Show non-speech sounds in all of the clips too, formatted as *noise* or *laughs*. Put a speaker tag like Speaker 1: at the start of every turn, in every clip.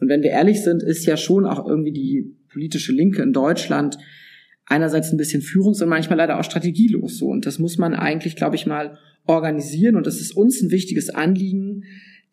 Speaker 1: Und wenn wir ehrlich sind, ist ja schon auch irgendwie die politische Linke in Deutschland einerseits ein bisschen führungs- und manchmal leider auch strategielos so. Und das muss man eigentlich, glaube ich, mal organisieren. Und das ist uns ein wichtiges Anliegen,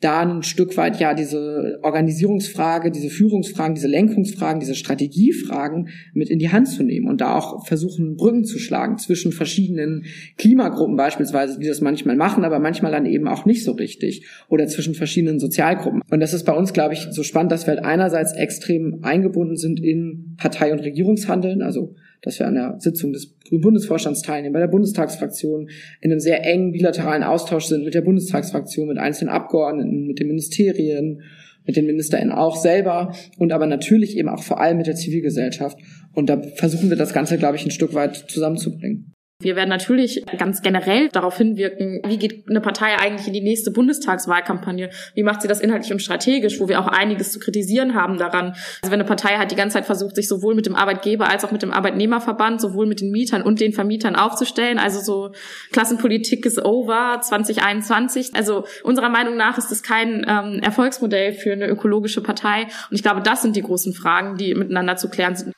Speaker 1: da ein Stück weit ja diese Organisierungsfrage, diese Führungsfragen, diese Lenkungsfragen, diese Strategiefragen mit in die Hand zu nehmen und da auch versuchen, Brücken zu schlagen zwischen verschiedenen Klimagruppen beispielsweise, die das manchmal machen, aber manchmal dann eben auch nicht so richtig oder zwischen verschiedenen Sozialgruppen. Und das ist bei uns, glaube ich, so spannend, dass wir halt einerseits extrem eingebunden sind in Partei- und Regierungshandeln, also dass wir an der Sitzung des Grünen Bundesvorstands teilnehmen, bei der Bundestagsfraktion in einem sehr engen bilateralen Austausch sind mit der Bundestagsfraktion, mit einzelnen Abgeordneten, mit den Ministerien, mit den MinisterInnen auch selber und aber natürlich eben auch vor allem mit der Zivilgesellschaft. Und da versuchen wir das Ganze, glaube ich, ein Stück weit zusammenzubringen.
Speaker 2: Wir werden natürlich ganz generell darauf hinwirken, wie geht eine Partei eigentlich in die nächste Bundestagswahlkampagne? Wie macht sie das inhaltlich und strategisch, wo wir auch einiges zu kritisieren haben daran? Also wenn eine Partei halt die ganze Zeit versucht, sich sowohl mit dem Arbeitgeber als auch mit dem Arbeitnehmerverband, sowohl mit den Mietern und den Vermietern aufzustellen, also so Klassenpolitik ist over 2021. Also unserer Meinung nach ist das kein ähm, Erfolgsmodell für eine ökologische Partei. Und ich glaube, das sind die großen Fragen, die miteinander zu klären sind.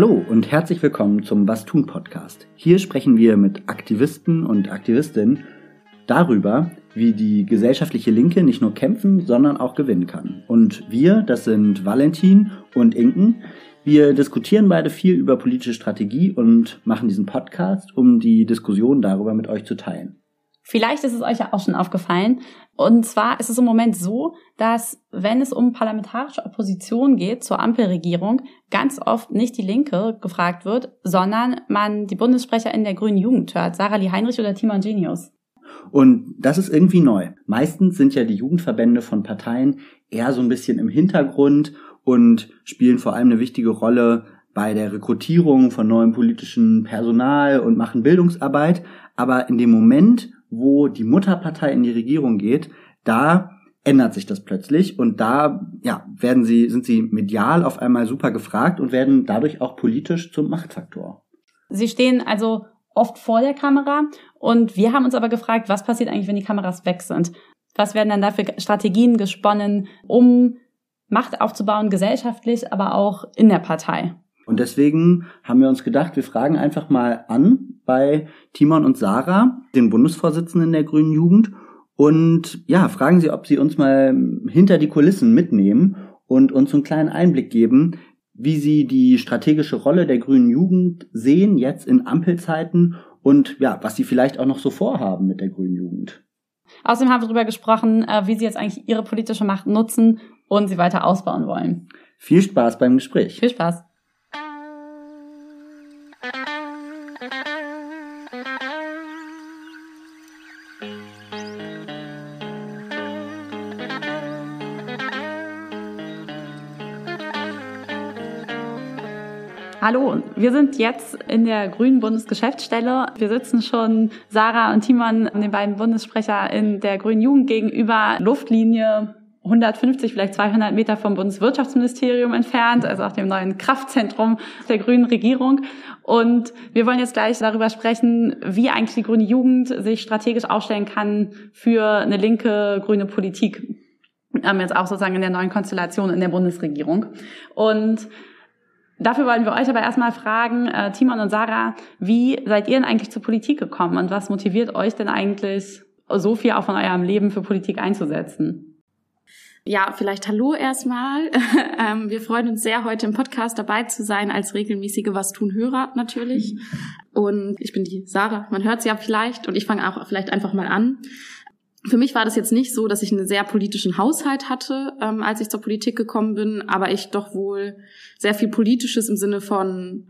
Speaker 3: Hallo und herzlich willkommen zum Was tun Podcast. Hier sprechen wir mit Aktivisten und Aktivistinnen darüber, wie die gesellschaftliche Linke nicht nur kämpfen, sondern auch gewinnen kann. Und wir, das sind Valentin und Inken, wir diskutieren beide viel über politische Strategie und machen diesen Podcast, um die Diskussion darüber mit euch zu teilen.
Speaker 4: Vielleicht ist es euch ja auch schon aufgefallen. Und zwar ist es im Moment so, dass wenn es um parlamentarische Opposition geht zur Ampelregierung, ganz oft nicht die Linke gefragt wird, sondern man die Bundessprecher in der Grünen Jugend hört, Sarah Lee Heinrich oder Timon Genius.
Speaker 3: Und das ist irgendwie neu. Meistens sind ja die Jugendverbände von Parteien eher so ein bisschen im Hintergrund und spielen vor allem eine wichtige Rolle bei der Rekrutierung von neuem politischen Personal und machen Bildungsarbeit. Aber in dem Moment, wo die Mutterpartei in die Regierung geht, da ändert sich das plötzlich und da ja, werden sie, sind sie medial auf einmal super gefragt und werden dadurch auch politisch zum Machtfaktor.
Speaker 4: Sie stehen also oft vor der Kamera und wir haben uns aber gefragt, was passiert eigentlich, wenn die Kameras weg sind? Was werden dann dafür Strategien gesponnen, um Macht aufzubauen, gesellschaftlich, aber auch in der Partei?
Speaker 3: Und deswegen haben wir uns gedacht, wir fragen einfach mal an bei Timon und Sarah, den Bundesvorsitzenden der Grünen Jugend, und ja, fragen sie, ob sie uns mal hinter die Kulissen mitnehmen und uns einen kleinen Einblick geben, wie sie die strategische Rolle der Grünen Jugend sehen, jetzt in Ampelzeiten und ja, was sie vielleicht auch noch so vorhaben mit der Grünen Jugend.
Speaker 4: Außerdem haben wir darüber gesprochen, äh, wie sie jetzt eigentlich ihre politische Macht nutzen und sie weiter ausbauen wollen.
Speaker 3: Viel Spaß beim Gespräch.
Speaker 4: Viel Spaß. Hallo, wir sind jetzt in der Grünen Bundesgeschäftsstelle. Wir sitzen schon Sarah und Timon, den beiden Bundessprecher in der Grünen Jugend gegenüber Luftlinie 150, vielleicht 200 Meter vom Bundeswirtschaftsministerium entfernt, also auch dem neuen Kraftzentrum der grünen Regierung. Und wir wollen jetzt gleich darüber sprechen, wie eigentlich die grüne Jugend sich strategisch aufstellen kann für eine linke grüne Politik. Jetzt auch sozusagen in der neuen Konstellation in der Bundesregierung. Und Dafür wollen wir euch aber erstmal fragen, äh, Timon und Sarah, wie seid ihr denn eigentlich zur Politik gekommen und was motiviert euch denn eigentlich, so viel auch von eurem Leben für Politik einzusetzen?
Speaker 2: Ja, vielleicht Hallo erstmal. *laughs* Ähm, wir freuen uns sehr, heute im Podcast dabei zu sein, als regelmäßige Was tun Hörer natürlich. Und ich bin die Sarah, man hört sie ja vielleicht und ich fange auch vielleicht einfach mal an. Für mich war das jetzt nicht so, dass ich einen sehr politischen Haushalt hatte, ähm, als ich zur Politik gekommen bin, aber ich doch wohl sehr viel Politisches im Sinne von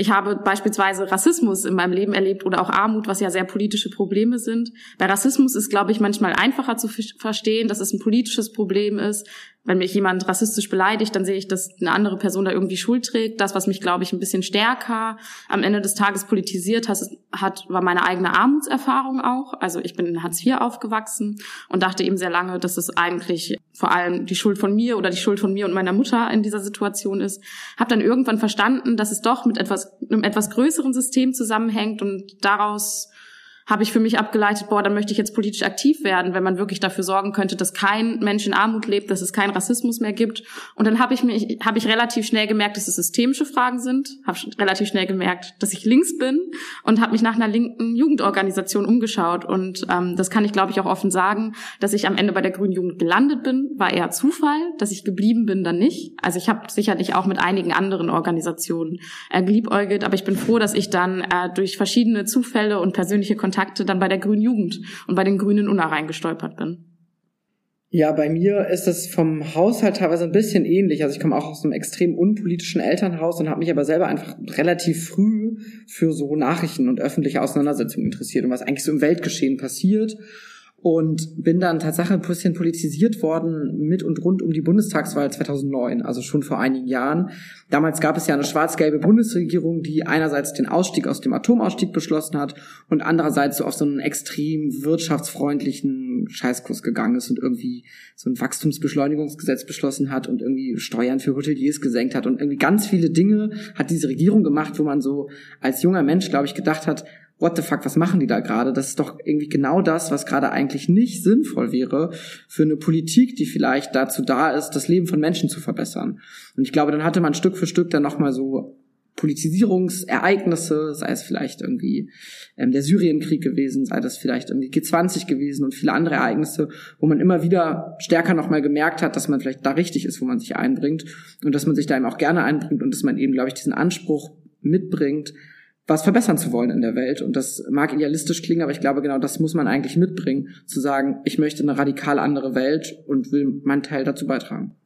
Speaker 2: ich habe beispielsweise Rassismus in meinem Leben erlebt oder auch Armut, was ja sehr politische Probleme sind. Bei Rassismus ist, glaube ich, manchmal einfacher zu verstehen, dass es ein politisches Problem ist. Wenn mich jemand rassistisch beleidigt, dann sehe ich, dass eine andere Person da irgendwie Schuld trägt. Das, was mich, glaube ich, ein bisschen stärker am Ende des Tages politisiert hat, war meine eigene Armutserfahrung auch. Also ich bin in Hartz IV aufgewachsen und dachte eben sehr lange, dass es eigentlich vor allem die Schuld von mir oder die Schuld von mir und meiner Mutter in dieser Situation ist. Habe dann irgendwann verstanden, dass es doch mit etwas einem etwas größeren System zusammenhängt und daraus habe ich für mich abgeleitet, boah, dann möchte ich jetzt politisch aktiv werden, wenn man wirklich dafür sorgen könnte, dass kein Mensch in Armut lebt, dass es keinen Rassismus mehr gibt. Und dann habe ich mich, habe ich relativ schnell gemerkt, dass es systemische Fragen sind, habe relativ schnell gemerkt, dass ich links bin und habe mich nach einer linken Jugendorganisation umgeschaut. Und ähm, das kann ich, glaube ich, auch offen sagen, dass ich am Ende bei der Grünen Jugend gelandet bin, war eher Zufall, dass ich geblieben bin, dann nicht. Also ich habe sicherlich auch mit einigen anderen Organisationen äh, geliebäugelt, aber ich bin froh, dass ich dann äh, durch verschiedene Zufälle und persönliche Kontakte Kontakte dann bei der Grünen Jugend und bei den Grünen Unna reingestolpert bin.
Speaker 1: Ja, bei mir ist es vom Haushalt teilweise ein bisschen ähnlich. Also ich komme auch aus einem extrem unpolitischen Elternhaus und habe mich aber selber einfach relativ früh für so Nachrichten und öffentliche Auseinandersetzungen interessiert und was eigentlich so im Weltgeschehen passiert und bin dann tatsächlich ein bisschen politisiert worden mit und rund um die Bundestagswahl 2009, also schon vor einigen Jahren. Damals gab es ja eine schwarz-gelbe Bundesregierung, die einerseits den Ausstieg aus dem Atomausstieg beschlossen hat und andererseits so auf so einen extrem wirtschaftsfreundlichen Scheißkurs gegangen ist und irgendwie so ein Wachstumsbeschleunigungsgesetz beschlossen hat und irgendwie Steuern für Hoteliers gesenkt hat und irgendwie ganz viele Dinge hat diese Regierung gemacht, wo man so als junger Mensch, glaube ich, gedacht hat, what the fuck, was machen die da gerade? Das ist doch irgendwie genau das, was gerade eigentlich nicht sinnvoll wäre für eine Politik, die vielleicht dazu da ist, das Leben von Menschen zu verbessern. Und ich glaube, dann hatte man Stück für Stück dann nochmal so Politisierungsereignisse, sei es vielleicht irgendwie ähm, der Syrienkrieg gewesen, sei das vielleicht irgendwie G20 gewesen und viele andere Ereignisse, wo man immer wieder stärker nochmal gemerkt hat, dass man vielleicht da richtig ist, wo man sich einbringt und dass man sich da eben auch gerne einbringt und dass man eben, glaube ich, diesen Anspruch mitbringt, was verbessern zu wollen in der Welt. Und das mag idealistisch klingen, aber ich glaube, genau das muss man eigentlich mitbringen, zu sagen, ich möchte eine radikal andere Welt und will meinen Teil dazu beitragen.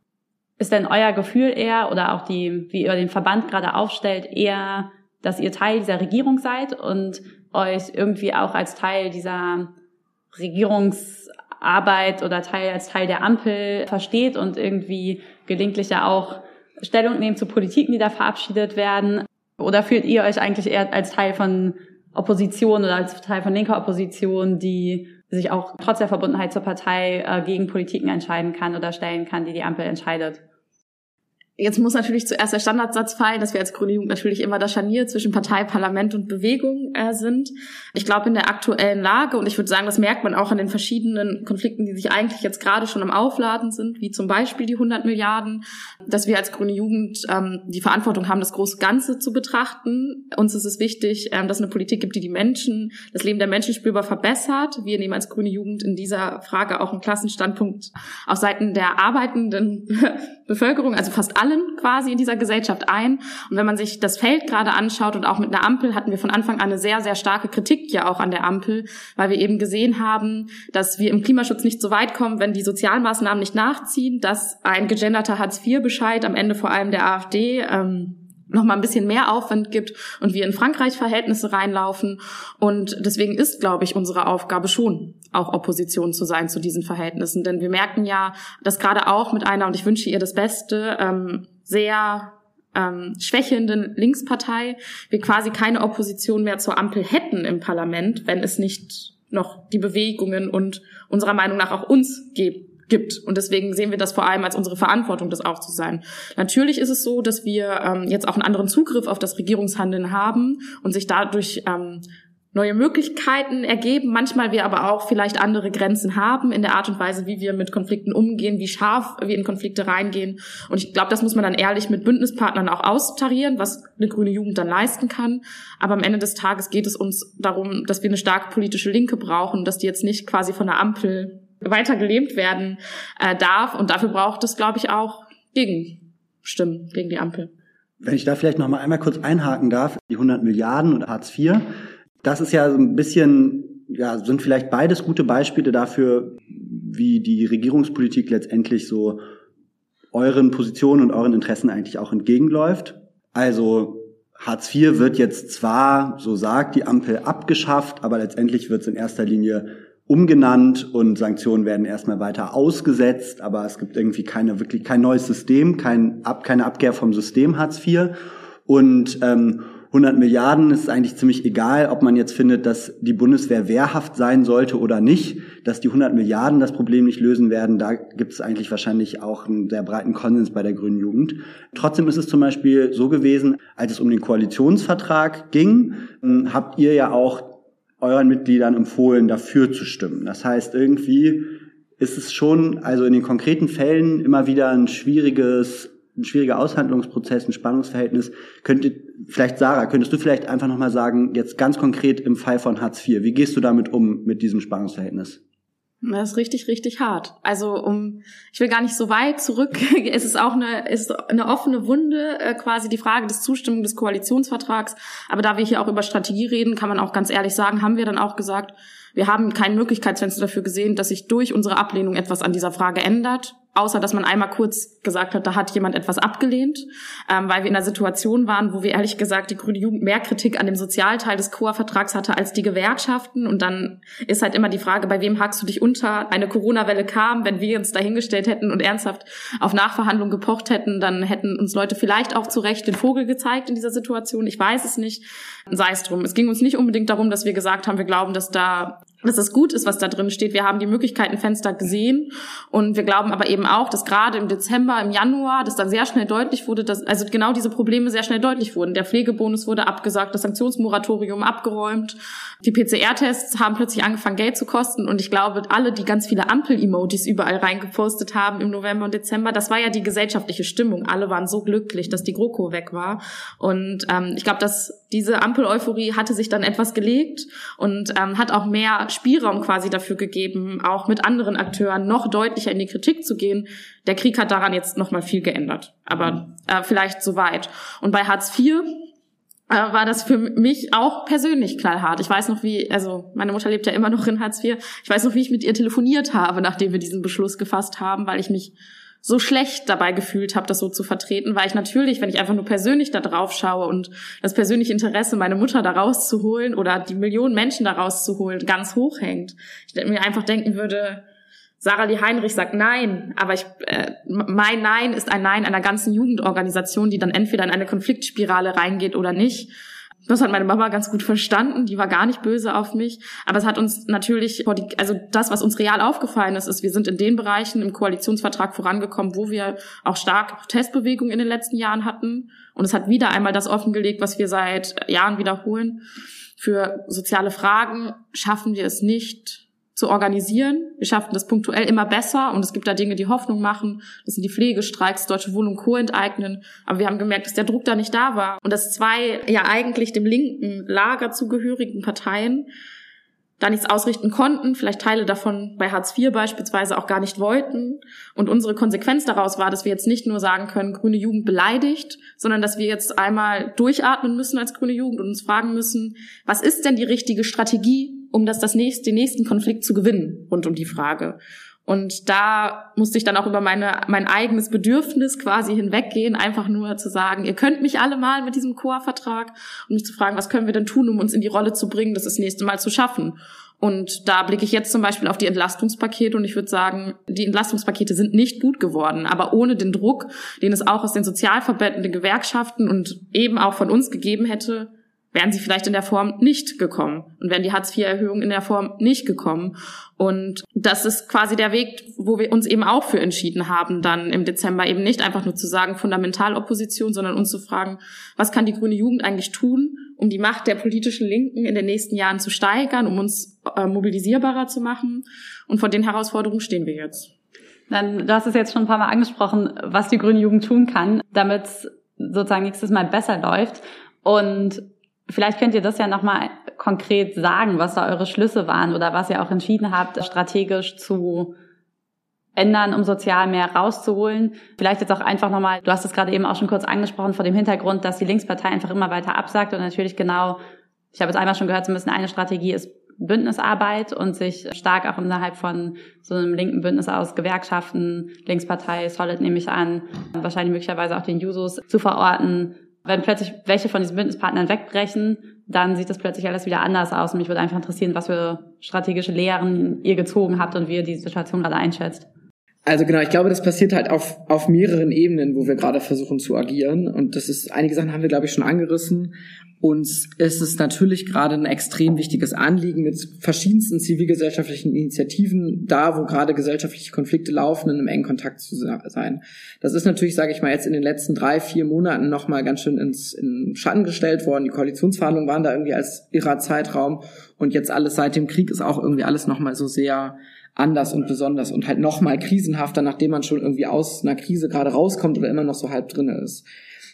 Speaker 4: Ist denn euer Gefühl eher oder auch die, wie ihr den Verband gerade aufstellt, eher, dass ihr Teil dieser Regierung seid und euch irgendwie auch als Teil dieser Regierungsarbeit oder Teil als Teil der Ampel versteht und irgendwie gelegentlich ja auch Stellung nehmen zu Politiken, die da verabschiedet werden? Oder fühlt ihr euch eigentlich eher als Teil von Opposition oder als Teil von linker Opposition, die sich auch trotz der Verbundenheit zur Partei äh, gegen Politiken entscheiden kann oder stellen kann, die die Ampel entscheidet?
Speaker 2: Jetzt muss natürlich zuerst der Standardsatz fallen, dass wir als Grüne Jugend natürlich immer das Scharnier zwischen Partei, Parlament und Bewegung äh, sind. Ich glaube, in der aktuellen Lage, und ich würde sagen, das merkt man auch an den verschiedenen Konflikten, die sich eigentlich jetzt gerade schon am Aufladen sind, wie zum Beispiel die 100 Milliarden, dass wir als Grüne Jugend ähm, die Verantwortung haben, das große Ganze zu betrachten. Uns ist es wichtig, ähm, dass es eine Politik gibt, die die Menschen, das Leben der Menschen spürbar verbessert. Wir nehmen als Grüne Jugend in dieser Frage auch einen Klassenstandpunkt auf Seiten der arbeitenden *laughs* Bevölkerung, also fast allen quasi in dieser Gesellschaft ein. Und wenn man sich das Feld gerade anschaut und auch mit einer Ampel hatten wir von Anfang an eine sehr, sehr starke Kritik ja auch an der Ampel, weil wir eben gesehen haben, dass wir im Klimaschutz nicht so weit kommen, wenn die Sozialmaßnahmen nicht nachziehen, dass ein gegenderter Hartz-IV-Bescheid am Ende vor allem der AfD ähm, noch mal ein bisschen mehr Aufwand gibt und wir in Frankreich Verhältnisse reinlaufen. Und deswegen ist, glaube ich, unsere Aufgabe schon, auch Opposition zu sein zu diesen Verhältnissen. Denn wir merken ja, dass gerade auch mit einer, und ich wünsche ihr das Beste, ähm, sehr ähm, schwächelnden Linkspartei wir quasi keine Opposition mehr zur Ampel hätten im Parlament, wenn es nicht noch die Bewegungen und unserer Meinung nach auch uns gibt gibt. Und deswegen sehen wir das vor allem als unsere Verantwortung, das auch zu sein. Natürlich ist es so, dass wir ähm, jetzt auch einen anderen Zugriff auf das Regierungshandeln haben und sich dadurch ähm, neue Möglichkeiten ergeben, manchmal wir aber auch vielleicht andere Grenzen haben in der Art und Weise, wie wir mit Konflikten umgehen, wie scharf wir in Konflikte reingehen. Und ich glaube, das muss man dann ehrlich mit Bündnispartnern auch austarieren, was eine grüne Jugend dann leisten kann. Aber am Ende des Tages geht es uns darum, dass wir eine starke politische Linke brauchen, dass die jetzt nicht quasi von der Ampel weiter gelebt werden äh, darf. Und dafür braucht es, glaube ich, auch Gegenstimmen gegen die Ampel.
Speaker 3: Wenn ich da vielleicht noch mal einmal kurz einhaken darf, die 100 Milliarden oder Hartz IV, das ist ja so ein bisschen, ja, sind vielleicht beides gute Beispiele dafür, wie die Regierungspolitik letztendlich so euren Positionen und euren Interessen eigentlich auch entgegenläuft. Also Hartz IV wird jetzt zwar, so sagt die Ampel, abgeschafft, aber letztendlich wird es in erster Linie umgenannt und Sanktionen werden erstmal weiter ausgesetzt, aber es gibt irgendwie keine wirklich kein neues System, kein Ab, keine Abkehr vom System Hartz IV und ähm, 100 Milliarden ist eigentlich ziemlich egal, ob man jetzt findet, dass die Bundeswehr wehrhaft sein sollte oder nicht. dass die 100 Milliarden das Problem nicht lösen werden. Da gibt es eigentlich wahrscheinlich auch einen sehr breiten Konsens bei der Grünen Jugend. Trotzdem ist es zum Beispiel so gewesen, als es um den Koalitionsvertrag ging, hm, habt ihr ja auch euren Mitgliedern empfohlen, dafür zu stimmen. Das heißt, irgendwie ist es schon, also in den konkreten Fällen immer wieder ein schwieriges ein schwieriger Aushandlungsprozess, ein Spannungsverhältnis. Könnte, vielleicht Sarah, könntest du vielleicht einfach nochmal sagen, jetzt ganz konkret im Fall von Hartz IV, wie gehst du damit um, mit diesem Spannungsverhältnis?
Speaker 2: Das ist richtig, richtig hart. Also um, ich will gar nicht so weit zurück. *laughs* es ist auch eine, ist eine offene Wunde, äh, quasi die Frage des Zustimmung des Koalitionsvertrags. Aber da wir hier auch über Strategie reden, kann man auch ganz ehrlich sagen, haben wir dann auch gesagt, wir haben kein Möglichkeitsfenster dafür gesehen, dass sich durch unsere Ablehnung etwas an dieser Frage ändert außer dass man einmal kurz gesagt hat, da hat jemand etwas abgelehnt, ähm, weil wir in einer Situation waren, wo wir ehrlich gesagt die Grüne Jugend mehr Kritik an dem Sozialteil des COA-Vertrags hatte als die Gewerkschaften. Und dann ist halt immer die Frage, bei wem hakst du dich unter? Eine Corona-Welle kam, wenn wir uns dahingestellt hätten und ernsthaft auf Nachverhandlungen gepocht hätten, dann hätten uns Leute vielleicht auch zu Recht den Vogel gezeigt in dieser Situation. Ich weiß es nicht. Sei es drum. Es ging uns nicht unbedingt darum, dass wir gesagt haben, wir glauben, dass da dass es gut ist, was da drin steht. Wir haben die Möglichkeitenfenster gesehen und wir glauben aber eben auch, dass gerade im Dezember, im Januar, dass dann sehr schnell deutlich wurde, dass also genau diese Probleme sehr schnell deutlich wurden. Der Pflegebonus wurde abgesagt, das Sanktionsmoratorium abgeräumt, die PCR-Tests haben plötzlich angefangen Geld zu kosten und ich glaube, alle, die ganz viele Ampel-Emojis überall reingepostet haben im November und Dezember, das war ja die gesellschaftliche Stimmung. Alle waren so glücklich, dass die GroKo weg war und ähm, ich glaube, dass diese Ampel-Euphorie hatte sich dann etwas gelegt und ähm, hat auch mehr Spielraum quasi dafür gegeben, auch mit anderen Akteuren noch deutlicher in die Kritik zu gehen. Der Krieg hat daran jetzt noch mal viel geändert, aber äh, vielleicht soweit. Und bei Hartz IV äh, war das für mich auch persönlich knallhart. Ich weiß noch, wie, also meine Mutter lebt ja immer noch in Hartz IV. Ich weiß noch, wie ich mit ihr telefoniert habe, nachdem wir diesen Beschluss gefasst haben, weil ich mich so schlecht dabei gefühlt habe, das so zu vertreten, weil ich natürlich, wenn ich einfach nur persönlich da drauf schaue und das persönliche Interesse, meine Mutter da rauszuholen oder die Millionen Menschen da rauszuholen, ganz hoch hängt. Ich mir einfach denken würde, Sarah Lee Heinrich sagt Nein, aber ich, äh, mein Nein ist ein Nein einer ganzen Jugendorganisation, die dann entweder in eine Konfliktspirale reingeht oder nicht. Das hat meine Mama ganz gut verstanden, die war gar nicht böse auf mich. Aber es hat uns natürlich, also das, was uns real aufgefallen ist, ist, wir sind in den Bereichen im Koalitionsvertrag vorangekommen, wo wir auch stark Testbewegungen in den letzten Jahren hatten. Und es hat wieder einmal das offengelegt, was wir seit Jahren wiederholen. Für soziale Fragen schaffen wir es nicht, zu organisieren. Wir schaffen das punktuell immer besser und es gibt da Dinge, die Hoffnung machen. Das sind die Pflegestreiks, Deutsche Wohnung Co. enteignen. Aber wir haben gemerkt, dass der Druck da nicht da war und dass zwei ja eigentlich dem linken Lager zugehörigen Parteien da nichts ausrichten konnten, vielleicht Teile davon bei Hartz IV beispielsweise auch gar nicht wollten. Und unsere Konsequenz daraus war, dass wir jetzt nicht nur sagen können, grüne Jugend beleidigt, sondern dass wir jetzt einmal durchatmen müssen als grüne Jugend und uns fragen müssen, was ist denn die richtige Strategie, um das, das nächste, den nächsten Konflikt zu gewinnen rund um die Frage. Und da musste ich dann auch über meine, mein eigenes Bedürfnis quasi hinweggehen, einfach nur zu sagen, ihr könnt mich alle mal mit diesem COA-Vertrag und mich zu fragen, was können wir denn tun, um uns in die Rolle zu bringen, das das nächste Mal zu schaffen. Und da blicke ich jetzt zum Beispiel auf die Entlastungspakete und ich würde sagen, die Entlastungspakete sind nicht gut geworden, aber ohne den Druck, den es auch aus den Sozialverbänden, den Gewerkschaften und eben auch von uns gegeben hätte, wären sie vielleicht in der Form nicht gekommen und wären die Hartz-IV-Erhöhungen in der Form nicht gekommen. Und das ist quasi der Weg, wo wir uns eben auch für entschieden haben, dann im Dezember eben nicht einfach nur zu sagen Fundamentalopposition, sondern uns zu fragen, was kann die grüne Jugend eigentlich tun, um die Macht der politischen Linken in den nächsten Jahren zu steigern, um uns äh, mobilisierbarer zu machen. Und vor den Herausforderungen stehen wir jetzt.
Speaker 4: Dann, du hast es jetzt schon ein paar Mal angesprochen, was die grüne Jugend tun kann, damit sozusagen nächstes Mal besser läuft. Und Vielleicht könnt ihr das ja nochmal konkret sagen, was da eure Schlüsse waren oder was ihr auch entschieden habt, strategisch zu ändern, um sozial mehr rauszuholen. Vielleicht jetzt auch einfach nochmal, du hast es gerade eben auch schon kurz angesprochen, vor dem Hintergrund, dass die Linkspartei einfach immer weiter absagt und natürlich genau, ich habe jetzt einmal schon gehört, so ein bisschen eine Strategie ist Bündnisarbeit und sich stark auch innerhalb von so einem linken Bündnis aus Gewerkschaften, Linkspartei, Solid nehme ich an, wahrscheinlich möglicherweise auch den Jusos zu verorten, wenn plötzlich welche von diesen Bündnispartnern wegbrechen, dann sieht das plötzlich alles wieder anders aus. Und mich würde einfach interessieren, was für strategische Lehren ihr gezogen habt und wie ihr die Situation gerade einschätzt.
Speaker 1: Also genau, ich glaube, das passiert halt auf, auf mehreren Ebenen, wo wir gerade versuchen zu agieren. Und das ist, einige Sachen haben wir, glaube ich, schon angerissen. Uns ist es natürlich gerade ein extrem wichtiges Anliegen, mit verschiedensten zivilgesellschaftlichen Initiativen da, wo gerade gesellschaftliche Konflikte laufen, in einem engen Kontakt zu sein. Das ist natürlich, sage ich mal, jetzt in den letzten drei, vier Monaten nochmal ganz schön ins in Schatten gestellt worden. Die Koalitionsverhandlungen waren da irgendwie als irrer Zeitraum. Und jetzt alles seit dem Krieg ist auch irgendwie alles nochmal so sehr anders und besonders und halt noch mal krisenhafter, nachdem man schon irgendwie aus einer Krise gerade rauskommt oder immer noch so halb drinne ist.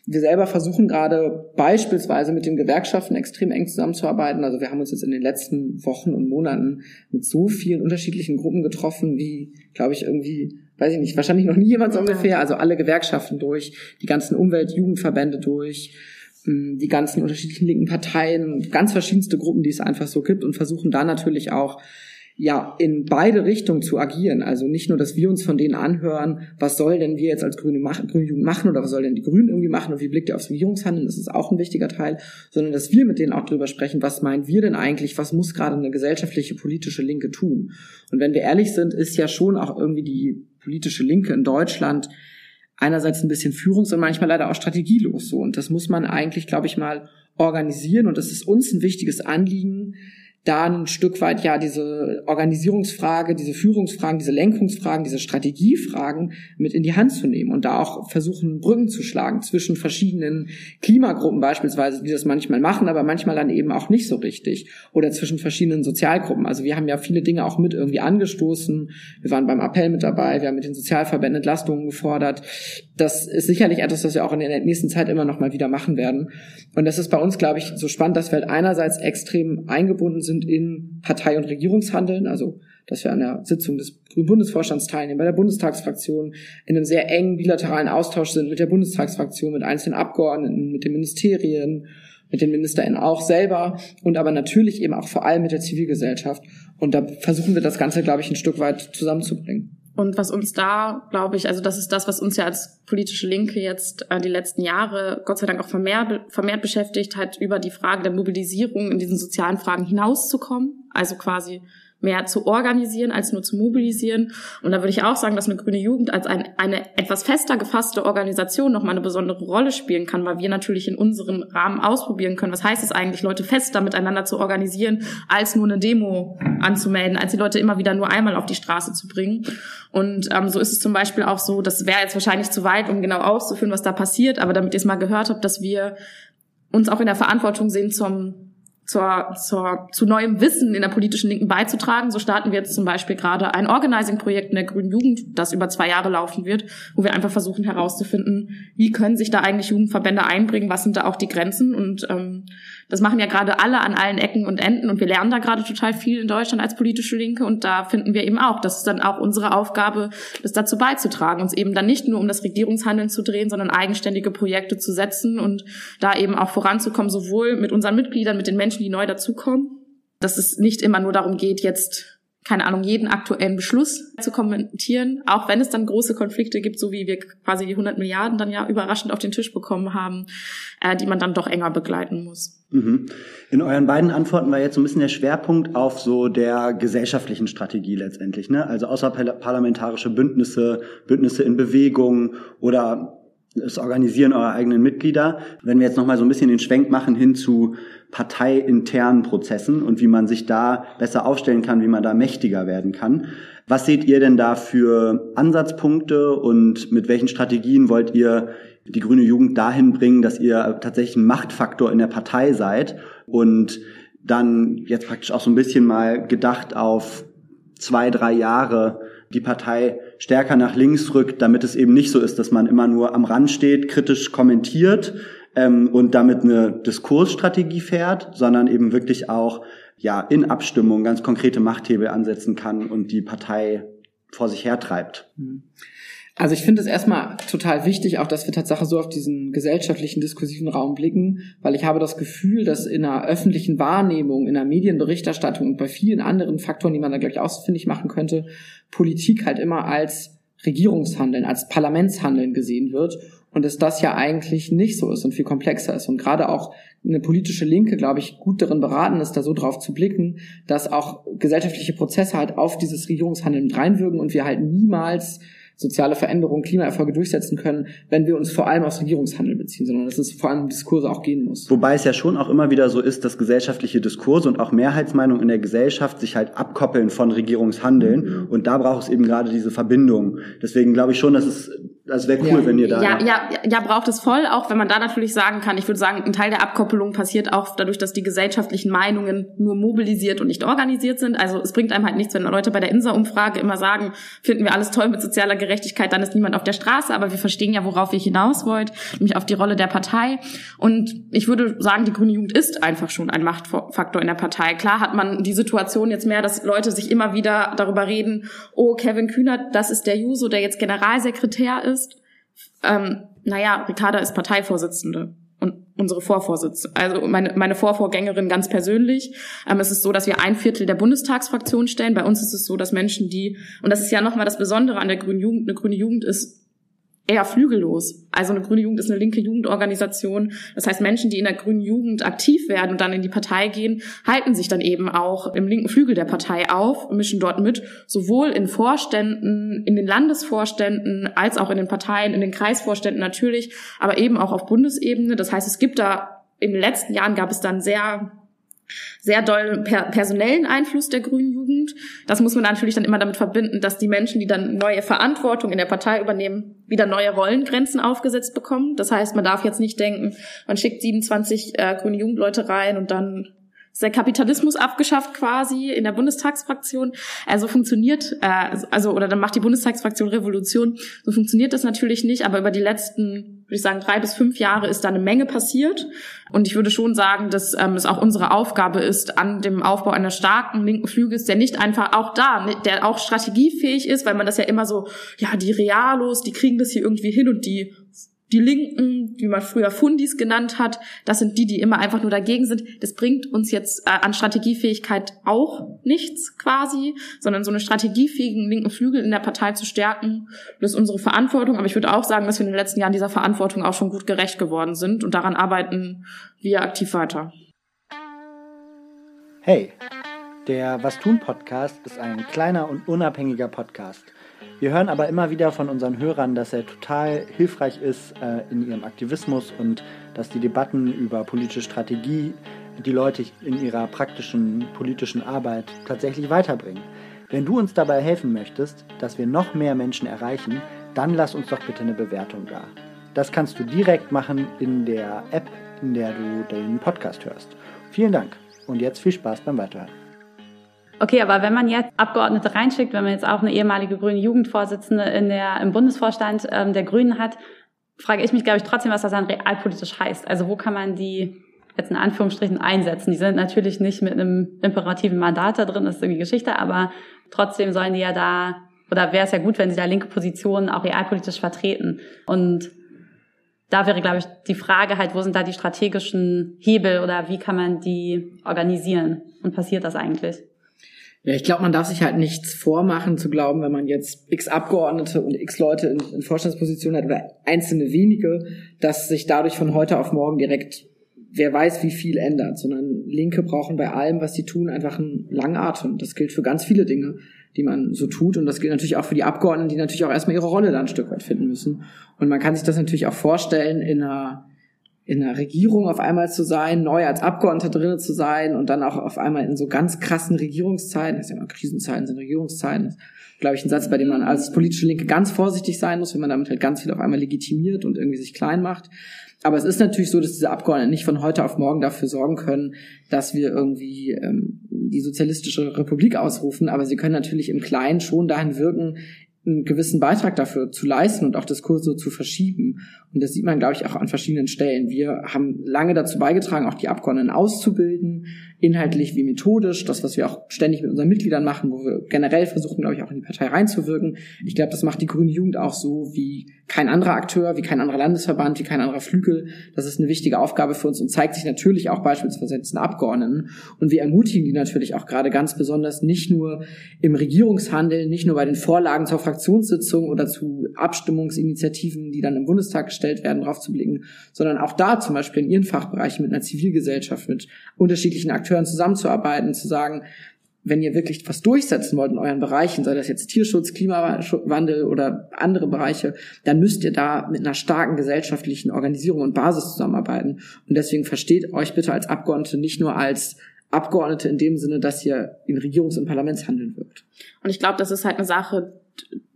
Speaker 1: Wir selber versuchen gerade beispielsweise mit den Gewerkschaften extrem eng zusammenzuarbeiten. Also wir haben uns jetzt in den letzten Wochen und Monaten mit so vielen unterschiedlichen Gruppen getroffen, wie, glaube ich, irgendwie, weiß ich nicht, wahrscheinlich noch nie jemand so ungefähr. Also alle Gewerkschaften durch, die ganzen Umwelt-Jugendverbände durch, hm, die ganzen unterschiedlichen linken Parteien, ganz verschiedenste Gruppen, die es einfach so gibt und versuchen da natürlich auch ja in beide Richtungen zu agieren. Also nicht nur, dass wir uns von denen anhören, was soll denn wir jetzt als Grüne, machen, Grüne Jugend machen oder was soll denn die Grünen irgendwie machen und wie blickt ihr aufs Regierungshandeln, das ist auch ein wichtiger Teil, sondern dass wir mit denen auch drüber sprechen, was meinen wir denn eigentlich, was muss gerade eine gesellschaftliche politische Linke tun. Und wenn wir ehrlich sind, ist ja schon auch irgendwie die politische Linke in Deutschland einerseits ein bisschen führungs- und manchmal leider auch strategielos so. Und das muss man eigentlich, glaube ich, mal organisieren. Und das ist uns ein wichtiges Anliegen, da ein Stück weit ja diese Organisierungsfrage, diese Führungsfragen, diese Lenkungsfragen, diese Strategiefragen mit in die Hand zu nehmen und da auch versuchen, Brücken zu schlagen zwischen verschiedenen Klimagruppen beispielsweise, die das manchmal machen, aber manchmal dann eben auch nicht so richtig oder zwischen verschiedenen Sozialgruppen. Also wir haben ja viele Dinge auch mit irgendwie angestoßen. Wir waren beim Appell mit dabei, wir haben mit den Sozialverbänden Entlastungen gefordert. Das ist sicherlich etwas, was wir auch in der nächsten Zeit immer noch mal wieder machen werden. Und das ist bei uns, glaube ich, so spannend, dass wir halt einerseits extrem eingebunden sind in Partei- und Regierungshandeln, also dass wir an der Sitzung des Grünen Bundesvorstands teilnehmen, bei der Bundestagsfraktion, in einem sehr engen bilateralen Austausch sind mit der Bundestagsfraktion, mit einzelnen Abgeordneten, mit den Ministerien, mit den MinisterInnen auch selber und aber natürlich eben auch vor allem mit der Zivilgesellschaft. Und da versuchen wir das Ganze, glaube ich, ein Stück weit zusammenzubringen.
Speaker 2: Und was uns da, glaube ich, also das ist das, was uns ja als politische Linke jetzt äh, die letzten Jahre Gott sei Dank auch vermehrt, vermehrt beschäftigt hat, über die Frage der Mobilisierung in diesen sozialen Fragen hinauszukommen. Also quasi mehr zu organisieren als nur zu mobilisieren. Und da würde ich auch sagen, dass eine grüne Jugend als ein, eine etwas fester gefasste Organisation nochmal eine besondere Rolle spielen kann, weil wir natürlich in unserem Rahmen ausprobieren können. Was heißt es eigentlich, Leute fester miteinander zu organisieren, als nur eine Demo anzumelden, als die Leute immer wieder nur einmal auf die Straße zu bringen. Und ähm, so ist es zum Beispiel auch so, das wäre jetzt wahrscheinlich zu weit, um genau auszuführen, was da passiert, aber damit ihr es mal gehört habt, dass wir uns auch in der Verantwortung sehen zum zur, zur, zu neuem Wissen in der politischen Linken beizutragen. So starten wir jetzt zum Beispiel gerade ein Organizing-Projekt in der Grünen Jugend, das über zwei Jahre laufen wird, wo wir einfach versuchen herauszufinden, wie können sich da eigentlich Jugendverbände einbringen, was sind da auch die Grenzen und ähm, das machen ja gerade alle an allen Ecken und Enden und wir lernen da gerade total viel in Deutschland als politische Linke und da finden wir eben auch, das ist dann auch unsere Aufgabe, das dazu beizutragen, uns eben dann nicht nur um das Regierungshandeln zu drehen, sondern eigenständige Projekte zu setzen und da eben auch voranzukommen, sowohl mit unseren Mitgliedern, mit den Menschen, die neu dazukommen, dass es nicht immer nur darum geht, jetzt keine Ahnung, jeden aktuellen Beschluss zu kommentieren, auch wenn es dann große Konflikte gibt, so wie wir quasi die 100 Milliarden dann ja überraschend auf den Tisch bekommen haben, äh, die man dann doch enger begleiten muss.
Speaker 3: Mhm. In euren beiden Antworten war jetzt so ein bisschen der Schwerpunkt auf so der gesellschaftlichen Strategie letztendlich, ne? Also außerparlamentarische Bündnisse, Bündnisse in Bewegung oder das Organisieren eurer eigenen Mitglieder. Wenn wir jetzt nochmal so ein bisschen den Schwenk machen hin zu parteiinternen Prozessen und wie man sich da besser aufstellen kann, wie man da mächtiger werden kann. Was seht ihr denn da für Ansatzpunkte und mit welchen Strategien wollt ihr die grüne Jugend dahin bringen, dass ihr tatsächlich ein Machtfaktor in der Partei seid und dann jetzt praktisch auch so ein bisschen mal gedacht auf zwei, drei Jahre die Partei stärker nach links rückt, damit es eben nicht so ist, dass man immer nur am Rand steht, kritisch kommentiert ähm, und damit eine Diskursstrategie fährt, sondern eben wirklich auch ja in Abstimmung ganz konkrete Machthebel ansetzen kann und die Partei vor sich hertreibt. Mhm.
Speaker 1: Also ich finde es erstmal total wichtig, auch dass wir tatsächlich so auf diesen gesellschaftlichen diskursiven Raum blicken, weil ich habe das Gefühl, dass in der öffentlichen Wahrnehmung, in der Medienberichterstattung und bei vielen anderen Faktoren, die man da gleich ausfindig machen könnte, Politik halt immer als Regierungshandeln, als Parlamentshandeln gesehen wird und dass das ja eigentlich nicht so ist und viel komplexer ist. Und gerade auch eine politische Linke, glaube ich, gut darin beraten ist, da so drauf zu blicken, dass auch gesellschaftliche Prozesse halt auf dieses Regierungshandeln mit reinwirken und wir halt niemals soziale Veränderungen, Klimaerfolge durchsetzen können, wenn wir uns vor allem aufs Regierungshandel beziehen, sondern dass es vor allem um Diskurse auch gehen muss.
Speaker 3: Wobei es ja schon auch immer wieder so ist, dass gesellschaftliche Diskurse und auch Mehrheitsmeinungen in der Gesellschaft sich halt abkoppeln von Regierungshandeln mhm. und da braucht es eben gerade diese Verbindung. Deswegen glaube ich schon, dass es das wäre cool, ja. wenn ihr da.
Speaker 2: Ja, ja, ja, braucht es voll, auch wenn man da natürlich sagen kann, ich würde sagen, ein Teil der Abkoppelung passiert auch dadurch, dass die gesellschaftlichen Meinungen nur mobilisiert und nicht organisiert sind. Also es bringt einem halt nichts, wenn Leute bei der INSA-Umfrage immer sagen, finden wir alles toll mit sozialer Gerechtigkeit, dann ist niemand auf der Straße, aber wir verstehen ja, worauf ihr hinaus wollt, nämlich auf die Rolle der Partei. Und ich würde sagen, die grüne Jugend ist einfach schon ein Machtfaktor in der Partei. Klar hat man die Situation jetzt mehr, dass Leute sich immer wieder darüber reden, oh, Kevin Kühnert, das ist der Juso, der jetzt Generalsekretär ist ähm, naja, Ricarda ist Parteivorsitzende unsere Vorvorsitzende, also meine, meine Vorvorgängerin ganz persönlich. Ähm, es ist so, dass wir ein Viertel der Bundestagsfraktion stellen. Bei uns ist es so, dass Menschen, die, und das ist ja nochmal das Besondere an der Grünen Jugend, eine Grüne Jugend ist eher flügellos. Also eine grüne Jugend ist eine linke Jugendorganisation. Das heißt, Menschen, die in der grünen Jugend aktiv werden und dann in die Partei gehen, halten sich dann eben auch im linken Flügel der Partei auf, mischen dort mit, sowohl in Vorständen, in den Landesvorständen, als auch in den Parteien, in den Kreisvorständen natürlich, aber eben auch auf Bundesebene. Das heißt, es gibt da in den letzten Jahren gab es dann sehr sehr doll per personellen Einfluss der grünen Jugend. Das muss man natürlich dann immer damit verbinden, dass die Menschen, die dann neue Verantwortung in der Partei übernehmen, wieder neue Rollengrenzen aufgesetzt bekommen. Das heißt, man darf jetzt nicht denken, man schickt 27 äh, grüne Jugendleute rein und dann ist der Kapitalismus abgeschafft quasi in der Bundestagsfraktion. Also funktioniert, äh, also oder dann macht die Bundestagsfraktion Revolution. So funktioniert das natürlich nicht, aber über die letzten, würde ich sagen, drei bis fünf Jahre ist da eine Menge passiert. Und ich würde schon sagen, dass ähm, es auch unsere Aufgabe ist, an dem Aufbau einer starken linken Flügels, der nicht einfach auch da, der auch strategiefähig ist, weil man das ja immer so, ja, die Realos, die kriegen das hier irgendwie hin und die die Linken, wie man früher Fundis genannt hat, das sind die, die immer einfach nur dagegen sind. Das bringt uns jetzt äh, an Strategiefähigkeit auch nichts quasi, sondern so eine strategiefähigen linken Flügel in der Partei zu stärken, das ist unsere Verantwortung. Aber ich würde auch sagen, dass wir in den letzten Jahren dieser Verantwortung auch schon gut gerecht geworden sind und daran arbeiten wir aktiv weiter.
Speaker 3: Hey, der Was tun Podcast ist ein kleiner und unabhängiger Podcast. Wir hören aber immer wieder von unseren Hörern, dass er total hilfreich ist äh, in ihrem Aktivismus und dass die Debatten über politische Strategie die Leute in ihrer praktischen politischen Arbeit tatsächlich weiterbringen. Wenn du uns dabei helfen möchtest, dass wir noch mehr Menschen erreichen, dann lass uns doch bitte eine Bewertung da. Das kannst du direkt machen in der App, in der du den Podcast hörst. Vielen Dank und jetzt viel Spaß beim Weiterhören.
Speaker 4: Okay, aber wenn man jetzt Abgeordnete reinschickt, wenn man jetzt auch eine ehemalige grüne Jugendvorsitzende in der, im Bundesvorstand ähm, der Grünen hat, frage ich mich, glaube ich, trotzdem, was das dann realpolitisch heißt. Also wo kann man die jetzt in Anführungsstrichen einsetzen? Die sind natürlich nicht mit einem imperativen Mandat da drin, das ist irgendwie Geschichte, aber trotzdem sollen die ja da, oder wäre es ja gut, wenn sie da linke Positionen auch realpolitisch vertreten. Und da wäre, glaube ich, die Frage halt, wo sind da die strategischen Hebel oder wie kann man die organisieren? Und passiert das eigentlich?
Speaker 1: Ja, ich glaube, man darf sich halt nichts vormachen zu glauben, wenn man jetzt x Abgeordnete und x Leute in, in Vorstandspositionen hat oder einzelne wenige, dass sich dadurch von heute auf morgen direkt wer weiß wie viel ändert, sondern Linke brauchen bei allem, was sie tun, einfach einen langen Atem. Das gilt für ganz viele Dinge, die man so tut und das gilt natürlich auch für die Abgeordneten, die natürlich auch erstmal ihre Rolle dann ein Stück weit finden müssen. Und man kann sich das natürlich auch vorstellen in einer in einer Regierung auf einmal zu sein, neu als Abgeordneter drinnen zu sein und dann auch auf einmal in so ganz krassen Regierungszeiten, das ist ja immer Krisenzeiten, sind Regierungszeiten, das ist, glaube ich, ein Satz, bei dem man als politische Linke ganz vorsichtig sein muss, wenn man damit halt ganz viel auf einmal legitimiert und irgendwie sich klein macht. Aber es ist natürlich so, dass diese Abgeordneten nicht von heute auf morgen dafür sorgen können, dass wir irgendwie ähm, die sozialistische Republik ausrufen, aber sie können natürlich im Kleinen schon dahin wirken, einen gewissen Beitrag dafür zu leisten und auch Diskurse zu verschieben. Und das sieht man, glaube ich, auch an verschiedenen Stellen. Wir haben lange dazu beigetragen, auch die Abgeordneten auszubilden, inhaltlich wie methodisch, das, was wir auch ständig mit unseren Mitgliedern machen, wo wir generell versuchen, glaube ich, auch in die Partei reinzuwirken. Ich glaube, das macht die Grüne Jugend auch so wie kein anderer Akteur, wie kein anderer Landesverband, wie kein anderer Flügel. Das ist eine wichtige Aufgabe für uns und zeigt sich natürlich auch beispielsweise jetzt in Abgeordneten. Und wir ermutigen die natürlich auch gerade ganz besonders nicht nur im Regierungshandel, nicht nur bei den Vorlagen zur Fraktionssitzung oder zu Abstimmungsinitiativen, die dann im Bundestag gestellt werden, drauf zu blicken, sondern auch da zum Beispiel in ihren Fachbereichen mit einer Zivilgesellschaft, mit unterschiedlichen Akteuren zusammenzuarbeiten, zu sagen, wenn ihr wirklich was durchsetzen wollt in euren Bereichen, sei das jetzt Tierschutz, Klimawandel oder andere Bereiche, dann müsst ihr da mit einer starken gesellschaftlichen Organisierung und Basis zusammenarbeiten. Und deswegen versteht euch bitte als Abgeordnete nicht nur als Abgeordnete in dem Sinne, dass ihr in Regierungs- und Parlamentshandeln wirkt.
Speaker 2: Und ich glaube, das ist halt eine Sache,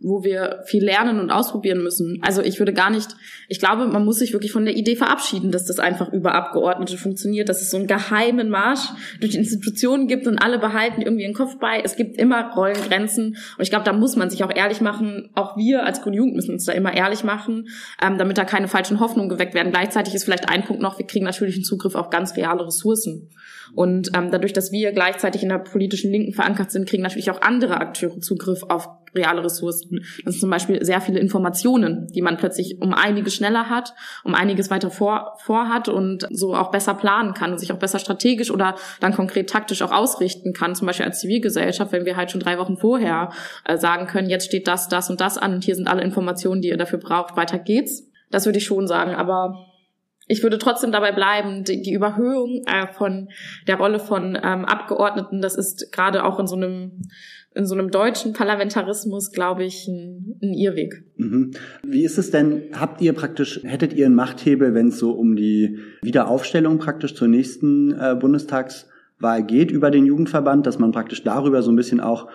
Speaker 2: wo wir viel lernen und ausprobieren müssen. Also ich würde gar nicht, ich glaube, man muss sich wirklich von der Idee verabschieden, dass das einfach über Abgeordnete funktioniert, dass es so einen geheimen Marsch durch die Institutionen gibt und alle behalten irgendwie den Kopf bei. Es gibt immer Rollengrenzen und ich glaube, da muss man sich auch ehrlich machen. Auch wir als Grüne Jugend müssen uns da immer ehrlich machen, ähm, damit da keine falschen Hoffnungen geweckt werden. Gleichzeitig ist vielleicht ein Punkt noch, wir kriegen natürlich einen Zugriff auf ganz reale Ressourcen. Und ähm, dadurch, dass wir gleichzeitig in der politischen Linken verankert sind, kriegen natürlich auch andere Akteure Zugriff auf reale Ressourcen. Das sind zum Beispiel sehr viele Informationen, die man plötzlich um einiges schneller hat, um einiges weiter vor, vorhat und so auch besser planen kann und sich auch besser strategisch oder dann konkret taktisch auch ausrichten kann, zum Beispiel als Zivilgesellschaft, wenn wir halt schon drei Wochen vorher äh, sagen können, jetzt steht das, das und das an und hier sind alle Informationen, die ihr dafür braucht, weiter geht's. Das würde ich schon sagen, aber ich würde trotzdem dabei bleiben, die, die Überhöhung äh, von der Rolle von ähm, Abgeordneten, das ist gerade auch in so einem in so einem deutschen Parlamentarismus, glaube ich, ein, ein Irrweg.
Speaker 3: Mhm. Wie ist es denn, habt ihr praktisch, hättet ihr einen Machthebel, wenn es so um die Wiederaufstellung praktisch zur nächsten äh, Bundestagswahl geht über den Jugendverband, dass man praktisch darüber so ein bisschen auch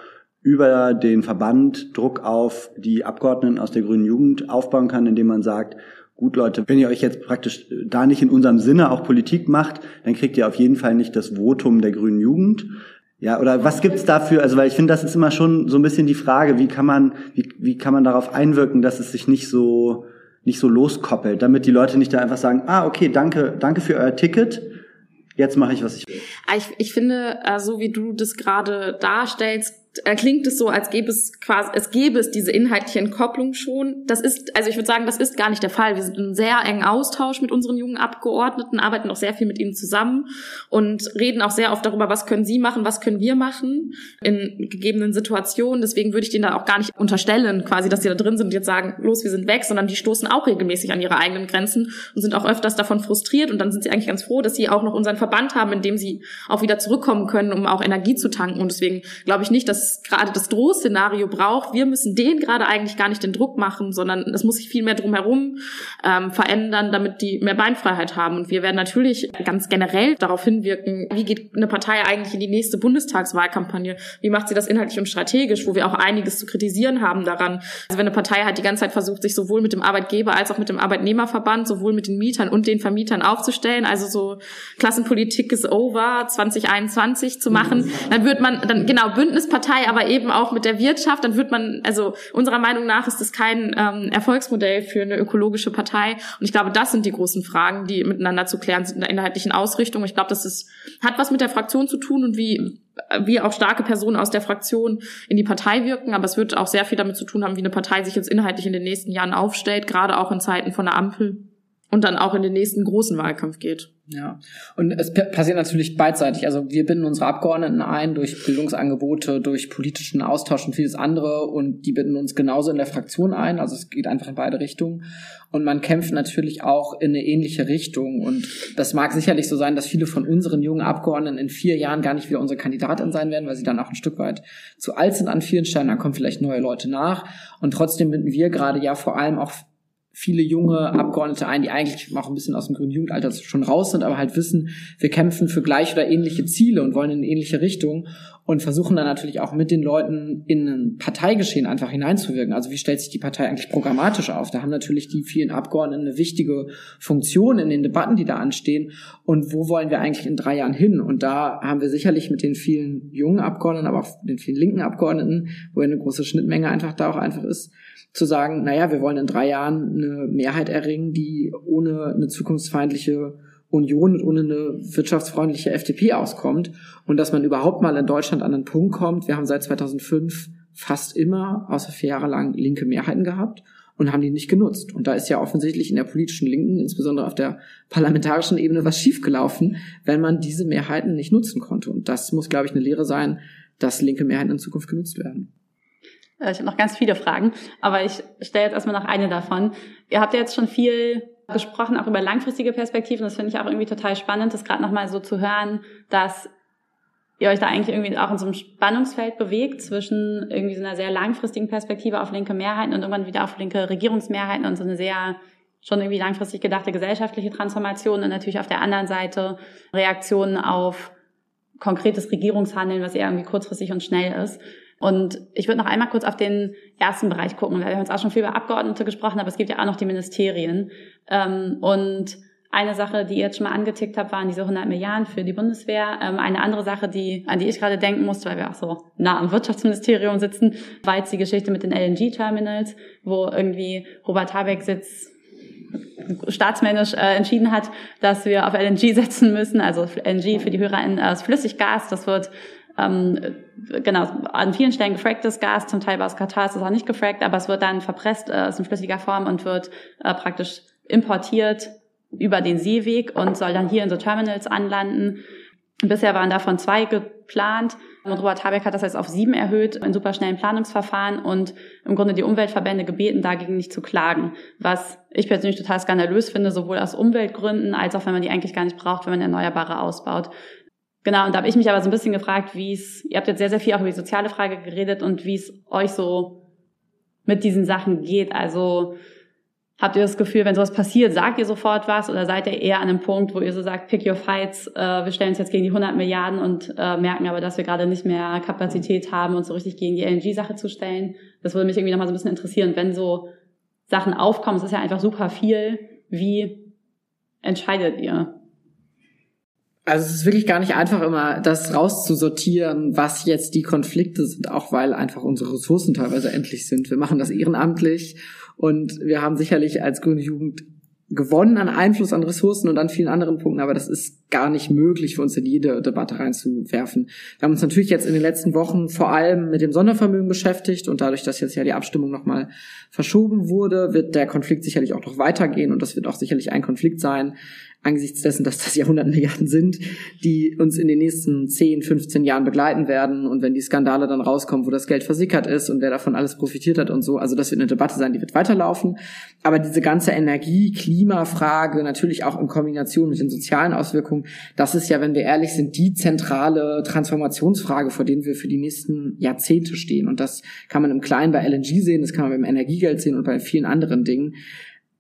Speaker 3: über den Verband Druck auf die Abgeordneten aus der grünen Jugend aufbauen kann, indem man sagt, gut Leute, wenn ihr euch jetzt praktisch da nicht in unserem Sinne auch Politik macht, dann kriegt ihr auf jeden Fall nicht das Votum der grünen Jugend. Ja, oder was gibt's dafür? Also, weil ich finde, das ist immer schon so ein bisschen die Frage, wie kann man, wie, wie kann man darauf einwirken, dass es sich nicht so, nicht so loskoppelt, damit die Leute nicht da einfach sagen, ah, okay, danke, danke für euer Ticket, jetzt mache ich, was ich will.
Speaker 2: Ah, ich, ich finde, äh, so wie du das gerade darstellst, äh, klingt es so, als gäbe es quasi, es gäbe es diese inhaltliche Entkopplung schon. Das ist, also ich würde sagen, das ist gar nicht der Fall. Wir sind in sehr engen Austausch mit unseren jungen Abgeordneten, arbeiten auch sehr viel mit ihnen zusammen und reden auch sehr oft darüber, was können sie machen, was können wir machen in gegebenen Situationen. Deswegen würde ich denen da auch gar nicht unterstellen, quasi, dass sie da drin sind und jetzt sagen, los, wir sind weg, sondern die stoßen auch regelmäßig an ihre eigenen Grenzen und sind auch öfters davon frustriert und dann sind sie eigentlich ganz froh, dass sie auch noch unseren Verband haben, in dem sie auch wieder zurückkommen können, um auch Energie zu tanken. Und deswegen glaube ich nicht, dass das gerade das Drohszenario braucht. Wir müssen denen gerade eigentlich gar nicht den Druck machen, sondern es muss sich viel mehr drumherum ähm, verändern, damit die mehr Beinfreiheit haben. Und wir werden natürlich ganz generell darauf hinwirken, wie geht eine Partei eigentlich in die nächste Bundestagswahlkampagne? Wie macht sie das inhaltlich und strategisch, wo wir auch einiges zu kritisieren haben daran. Also wenn eine Partei halt die ganze Zeit versucht, sich sowohl mit dem Arbeitgeber als auch mit dem Arbeitnehmerverband, sowohl mit den Mietern und den Vermietern aufzustellen, also so Klassenpolitik ist over 2021 zu machen, dann wird man, dann genau, Bündnispartei Partei, aber eben auch mit der Wirtschaft, dann wird man, also unserer Meinung nach ist das kein ähm, Erfolgsmodell für eine ökologische Partei. Und ich glaube, das sind die großen Fragen, die miteinander zu klären sind in der inhaltlichen Ausrichtung. Ich glaube, das ist, hat was mit der Fraktion zu tun und wie wie auch starke Personen aus der Fraktion in die Partei wirken, aber es wird auch sehr viel damit zu tun haben, wie eine Partei sich jetzt inhaltlich in den nächsten Jahren aufstellt, gerade auch in Zeiten von der Ampel und dann auch in den nächsten großen Wahlkampf geht.
Speaker 1: Ja, und es passiert natürlich beidseitig. Also wir binden unsere Abgeordneten ein durch Bildungsangebote, durch politischen Austausch und vieles andere und die binden uns genauso in der Fraktion ein. Also es geht einfach in beide Richtungen. Und man kämpft natürlich auch in eine ähnliche Richtung. Und das mag sicherlich so sein, dass viele von unseren jungen Abgeordneten in vier Jahren gar nicht wieder unsere Kandidatin sein werden, weil sie dann auch ein Stück weit zu alt sind an vielen Stellen. Dann kommen vielleicht neue Leute nach. Und trotzdem binden wir gerade ja vor allem auch viele junge Abgeordnete ein, die eigentlich auch ein bisschen aus dem grünen Jugendalter schon raus sind, aber halt wissen, wir kämpfen für gleich oder ähnliche Ziele und wollen in ähnliche Richtung und versuchen dann natürlich auch mit den Leuten in ein Parteigeschehen einfach hineinzuwirken. Also wie stellt sich die Partei eigentlich programmatisch auf? Da haben natürlich die vielen Abgeordneten eine wichtige Funktion in den Debatten, die da anstehen. Und wo wollen wir eigentlich in drei Jahren hin? Und da haben wir sicherlich mit den vielen jungen Abgeordneten, aber auch den vielen linken Abgeordneten, wo ja eine große Schnittmenge einfach da auch einfach ist, zu sagen, naja, wir wollen in drei Jahren eine Mehrheit erringen, die ohne eine zukunftsfeindliche Union und ohne eine wirtschaftsfreundliche FDP auskommt und dass man überhaupt mal in Deutschland an einen Punkt kommt. Wir haben seit 2005 fast immer, außer vier Jahre lang, linke Mehrheiten gehabt und haben die nicht genutzt. Und da ist ja offensichtlich in der politischen Linken, insbesondere auf der parlamentarischen Ebene, was schiefgelaufen, wenn man diese Mehrheiten nicht nutzen konnte. Und das muss, glaube ich, eine Lehre sein, dass linke Mehrheiten in Zukunft genutzt werden.
Speaker 4: Ich habe noch ganz viele Fragen, aber ich stelle jetzt erstmal noch eine davon. Ihr habt ja jetzt schon viel gesprochen, auch über langfristige Perspektiven. Das finde ich auch irgendwie total spannend, das gerade nochmal so zu hören, dass ihr euch da eigentlich irgendwie auch in so einem Spannungsfeld bewegt zwischen irgendwie so einer sehr langfristigen Perspektive auf linke Mehrheiten und irgendwann wieder auf linke Regierungsmehrheiten und so eine sehr schon irgendwie langfristig gedachte gesellschaftliche Transformation und natürlich auf der anderen Seite Reaktionen auf konkretes Regierungshandeln, was eher irgendwie kurzfristig und schnell ist. Und ich würde noch einmal kurz auf den ersten Bereich gucken, weil wir haben jetzt auch schon viel über Abgeordnete gesprochen, aber es gibt ja auch noch die Ministerien. Ähm, und eine Sache, die ihr jetzt schon mal angetickt habt, waren diese 100 Milliarden für die Bundeswehr. Ähm, eine andere Sache, die, an die ich gerade denken musste, weil wir auch so nah am Wirtschaftsministerium sitzen, war jetzt die Geschichte mit den LNG-Terminals, wo irgendwie Robert Habeck sitzt, staatsmännisch äh, entschieden hat, dass wir auf LNG setzen müssen, also LNG für die Hörer in, aus Flüssiggas. Das wird ähm, genau an vielen Stellen gefracktes Gas, zum Teil aus Katar ist es auch nicht gefrackt, aber es wird dann verpresst äh, ist in flüssiger Form und wird äh, praktisch importiert über den Seeweg und soll dann hier in so Terminals anlanden. Bisher waren davon zwei geplant. Und Robert Habeck hat das jetzt auf sieben erhöht in superschnellen Planungsverfahren und im Grunde die Umweltverbände gebeten, dagegen nicht zu klagen. Was ich persönlich total skandalös finde, sowohl aus Umweltgründen als auch wenn man die eigentlich gar nicht braucht, wenn man Erneuerbare ausbaut. Genau, und da habe ich mich aber so ein bisschen gefragt, wie es, ihr habt jetzt sehr, sehr viel auch über die soziale Frage geredet und wie es euch so mit diesen Sachen geht. Also Habt ihr das Gefühl, wenn sowas passiert, sagt ihr sofort was oder seid ihr eher an einem Punkt, wo ihr so sagt, pick your fights, äh, wir stellen uns jetzt gegen die 100 Milliarden und äh, merken aber, dass wir gerade nicht mehr Kapazität haben, uns so richtig gegen die LNG-Sache zu stellen? Das würde mich irgendwie nochmal so ein bisschen interessieren, wenn so Sachen aufkommen, es ist ja einfach super viel, wie entscheidet ihr?
Speaker 1: Also es ist wirklich gar nicht einfach immer, das rauszusortieren, was jetzt die Konflikte sind, auch weil einfach unsere Ressourcen teilweise endlich sind. Wir machen das ehrenamtlich und wir haben sicherlich als grüne Jugend gewonnen an Einfluss an Ressourcen und an vielen anderen Punkten, aber das ist gar nicht möglich für uns in jede Debatte reinzuwerfen. Wir haben uns natürlich jetzt in den letzten Wochen vor allem mit dem Sondervermögen beschäftigt und dadurch, dass jetzt ja die Abstimmung nochmal verschoben wurde, wird der Konflikt sicherlich auch noch weitergehen und das wird auch sicherlich ein Konflikt sein, angesichts dessen, dass das ja 100 Milliarden sind, die uns in den nächsten 10, 15 Jahren begleiten werden. Und wenn die Skandale dann rauskommen, wo das Geld versickert ist und wer davon alles profitiert hat und so, also das wird eine Debatte sein, die wird weiterlaufen. Aber diese ganze Energie-, Klimafrage, natürlich auch in Kombination mit den sozialen Auswirkungen, das ist ja, wenn wir ehrlich sind, die zentrale Transformationsfrage, vor denen wir für die nächsten Jahrzehnte stehen. Und das kann man im Kleinen bei LNG sehen, das kann man beim Energiegeld sehen und bei vielen anderen Dingen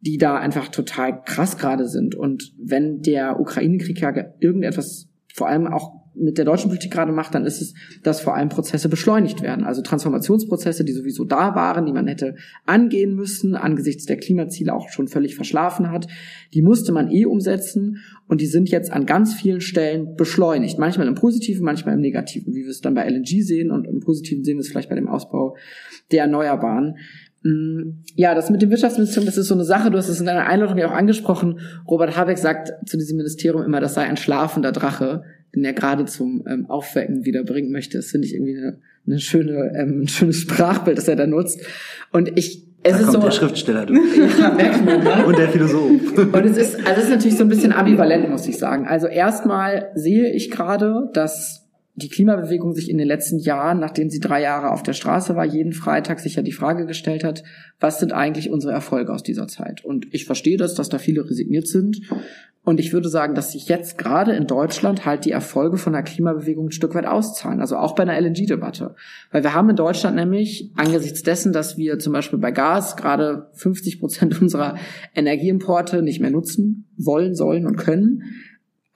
Speaker 1: die da einfach total krass gerade sind. Und wenn der Ukraine-Krieg ja irgendetwas vor allem auch mit der deutschen Politik gerade macht, dann ist es, dass vor allem Prozesse beschleunigt werden. Also Transformationsprozesse, die sowieso da waren, die man hätte angehen müssen, angesichts der Klimaziele auch schon völlig verschlafen hat, die musste man eh umsetzen und die sind jetzt an ganz vielen Stellen beschleunigt. Manchmal im Positiven, manchmal im Negativen, wie wir es dann bei LNG sehen und im Positiven sehen wir es vielleicht bei dem Ausbau der Erneuerbaren. Mm, ja, das mit dem Wirtschaftsministerium, das ist so eine Sache, du hast es in deiner Einladung ja auch angesprochen. Robert Habeck sagt zu diesem Ministerium immer, das sei ein schlafender Drache, den er gerade zum ähm, Aufwecken wieder bringen möchte. Das finde ich irgendwie eine, eine schöne, ähm, ein schönes Sprachbild, das er da nutzt. Und ich
Speaker 3: es da ist kommt so, der Schriftsteller durch. *laughs* Ja, merkt man, ne? Und der Philosoph.
Speaker 1: Und es ist, also es ist natürlich so ein bisschen ambivalent, muss ich sagen. Also erstmal sehe ich gerade, dass die Klimabewegung sich in den letzten Jahren, nachdem sie drei Jahre auf der Straße war, jeden Freitag sich ja die Frage gestellt hat, was sind eigentlich unsere Erfolge aus dieser Zeit? Und ich verstehe das, dass da viele resigniert sind. Und ich würde sagen, dass sich jetzt gerade in Deutschland halt die Erfolge von der Klimabewegung ein Stück weit auszahlen. Also auch bei einer LNG-Debatte. Weil wir haben in Deutschland nämlich angesichts dessen, dass wir zum Beispiel bei Gas gerade 50 Prozent *laughs* unserer Energieimporte nicht mehr nutzen wollen, sollen und können,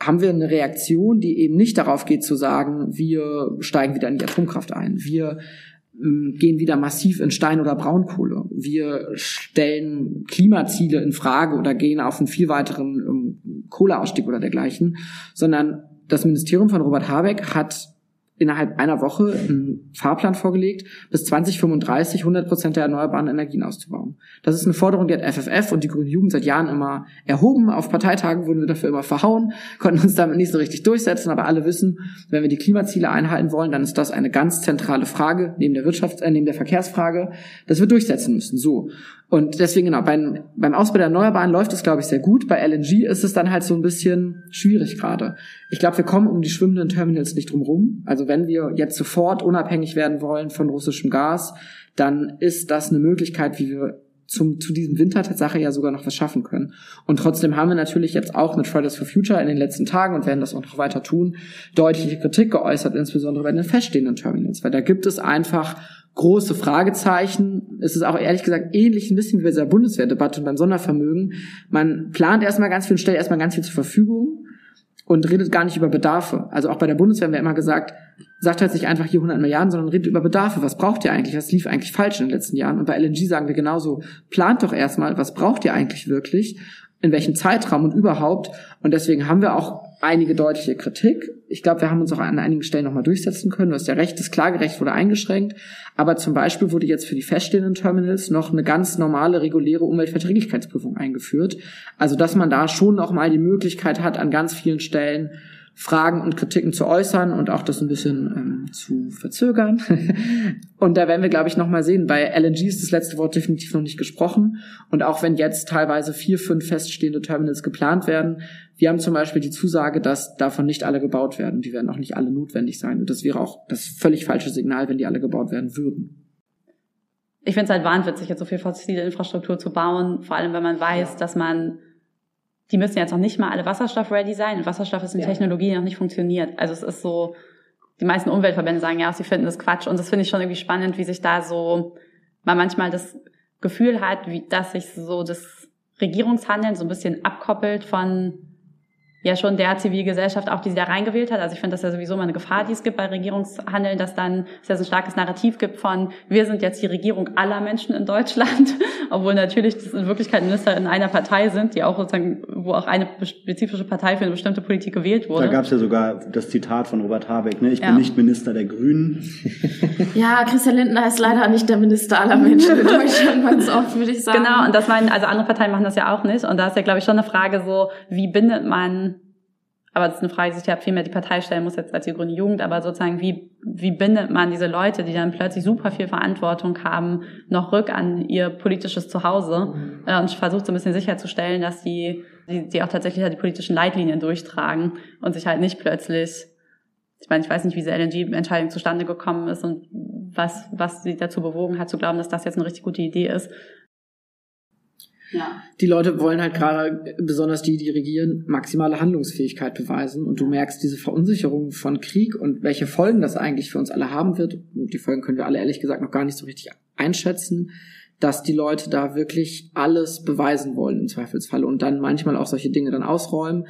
Speaker 1: haben wir eine Reaktion, die eben nicht darauf geht zu sagen, wir steigen wieder in die Atomkraft ein, wir ähm, gehen wieder massiv in Stein- oder Braunkohle, wir stellen Klimaziele in Frage oder gehen auf einen viel weiteren ähm, Kohleausstieg oder dergleichen, sondern das Ministerium von Robert Habeck hat innerhalb einer Woche einen Fahrplan vorgelegt, bis 2035 100 Prozent der erneuerbaren Energien auszubauen. Das ist eine Forderung, die hat FFF und die Grüne Jugend seit Jahren immer erhoben. Auf Parteitagen wurden wir dafür immer verhauen, konnten uns damit nicht so richtig durchsetzen, aber alle wissen, wenn wir die Klimaziele einhalten wollen, dann ist das eine ganz zentrale Frage neben der Wirtschafts-, äh, neben der Verkehrsfrage, dass wir durchsetzen müssen. So. Und deswegen, genau, beim, beim Ausbau der Erneuerbaren läuft es, glaube ich, sehr gut. Bei LNG ist es dann halt so ein bisschen schwierig gerade. Ich glaube, wir kommen um die schwimmenden Terminals nicht drum rum. Also wenn wir jetzt sofort unabhängig werden wollen von russischem Gas, dann ist das eine Möglichkeit, wie wir zum, zu diesem Winter Tatsache ja sogar noch was schaffen können. Und trotzdem haben wir natürlich jetzt auch mit Fridays for Future in den letzten Tagen und werden das auch noch weiter tun, deutliche Kritik geäußert, insbesondere bei den feststehenden Terminals, weil da gibt es einfach große Fragezeichen. Es ist auch ehrlich gesagt ähnlich ein bisschen wie bei dieser Bundeswehrdebatte und beim Sondervermögen. Man plant erstmal ganz viel und stellt erstmal ganz viel zur Verfügung und redet gar nicht über Bedarfe. Also auch bei der Bundeswehr haben wir immer gesagt, sagt halt nicht einfach hier 100 Milliarden, sondern redet über Bedarfe. Was braucht ihr eigentlich? Was lief eigentlich falsch in den letzten Jahren? Und bei LNG sagen wir genauso, plant doch erstmal, was braucht ihr eigentlich wirklich? In welchem Zeitraum und überhaupt? Und deswegen haben wir auch einige deutliche Kritik. Ich glaube, wir haben uns auch an einigen Stellen nochmal durchsetzen können. Du hast ja recht, das Klagerecht wurde eingeschränkt. Aber zum Beispiel wurde jetzt für die feststehenden Terminals noch eine ganz normale, reguläre Umweltverträglichkeitsprüfung eingeführt. Also, dass man da schon noch mal die Möglichkeit hat, an ganz vielen Stellen Fragen und Kritiken zu äußern und auch das ein bisschen ähm, zu verzögern. *laughs* und da werden wir, glaube ich, noch mal sehen. Bei LNG ist das letzte Wort definitiv noch nicht gesprochen. Und auch wenn jetzt teilweise vier, fünf feststehende Terminals geplant werden, wir haben zum Beispiel die Zusage, dass davon nicht alle gebaut werden. Die werden auch nicht alle notwendig sein. Und das wäre auch das völlig falsche Signal, wenn die alle gebaut werden würden.
Speaker 4: Ich finde es halt wahnwitzig, jetzt so viel fossile Infrastruktur zu bauen, vor allem wenn man weiß, dass man die müssen jetzt noch nicht mal alle wasserstoff-ready sein. Und Wasserstoff ist eine ja. Technologie, die noch nicht funktioniert. Also es ist so, die meisten Umweltverbände sagen, ja, sie finden das Quatsch. Und das finde ich schon irgendwie spannend, wie sich da so, man manchmal das Gefühl hat, wie, dass sich so das Regierungshandeln so ein bisschen abkoppelt von ja schon der Zivilgesellschaft auch, die sie da reingewählt hat. Also ich finde das ja sowieso mal eine Gefahr, die es gibt bei Regierungshandeln, dass dann es ja so ein starkes Narrativ gibt von, wir sind jetzt die Regierung aller Menschen in Deutschland, *laughs* obwohl natürlich das in Wirklichkeit Minister in einer Partei sind, die auch sozusagen, wo auch eine spezifische Partei für eine bestimmte Politik gewählt wurde.
Speaker 3: Da gab es ja sogar das Zitat von Robert Habeck, ne? ich ja. bin nicht Minister der Grünen. *laughs*
Speaker 2: Ja, Christian Lindner ist leider nicht der Minister aller Menschen in Deutschland, ganz oft, würde ich sagen.
Speaker 4: Genau, und das meinen, also andere Parteien machen das ja auch nicht. Und da ist ja, glaube ich, schon eine Frage so, wie bindet man aber das ist eine Frage, die sich ja vielmehr die Partei stellen muss jetzt als die Grüne Jugend, aber sozusagen, wie, wie bindet man diese Leute, die dann plötzlich super viel Verantwortung haben, noch rück an ihr politisches Zuhause mhm. äh, und versucht so ein bisschen sicherzustellen, dass die, die, die auch tatsächlich halt die politischen Leitlinien durchtragen und sich halt nicht plötzlich, ich meine, ich weiß nicht, wie diese LNG-Entscheidung zustande gekommen ist und was, was sie dazu bewogen hat, zu glauben, dass das jetzt eine richtig gute Idee ist.
Speaker 1: Ja. Die Leute wollen halt gerade, besonders die, die regieren, maximale Handlungsfähigkeit beweisen. Und du merkst diese Verunsicherung von Krieg und welche Folgen das eigentlich für uns alle haben wird. Und die Folgen können wir alle ehrlich gesagt noch gar nicht so richtig einschätzen, dass die Leute da wirklich alles beweisen wollen im Zweifelsfall und dann manchmal auch solche Dinge dann ausräumen.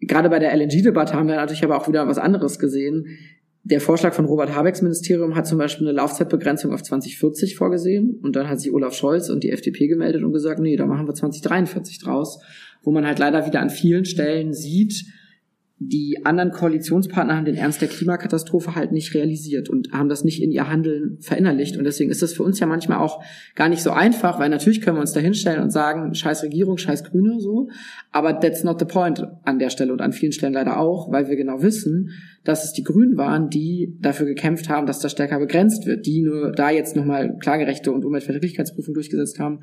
Speaker 1: Gerade bei der LNG-Debatte haben wir natürlich aber auch wieder was anderes gesehen der Vorschlag von Robert Habecks Ministerium hat zum Beispiel eine Laufzeitbegrenzung auf 2040 vorgesehen und dann hat sich Olaf Scholz und die FDP gemeldet und gesagt, nee, da machen wir 2043 draus, wo man halt leider wieder an vielen Stellen sieht, die anderen Koalitionspartner haben den Ernst der Klimakatastrophe halt nicht realisiert und haben das nicht in ihr Handeln verinnerlicht. Und deswegen ist das für uns ja manchmal auch gar nicht so einfach, weil natürlich können wir uns da hinstellen und sagen, scheiß Regierung, scheiß Grüne, so. Aber that's not the point an der Stelle und an vielen Stellen leider auch, weil wir genau wissen, dass es die Grünen waren, die dafür gekämpft haben, dass das stärker begrenzt wird, die nur da jetzt nochmal Klagerechte und Umweltverträglichkeitsprüfung durchgesetzt haben.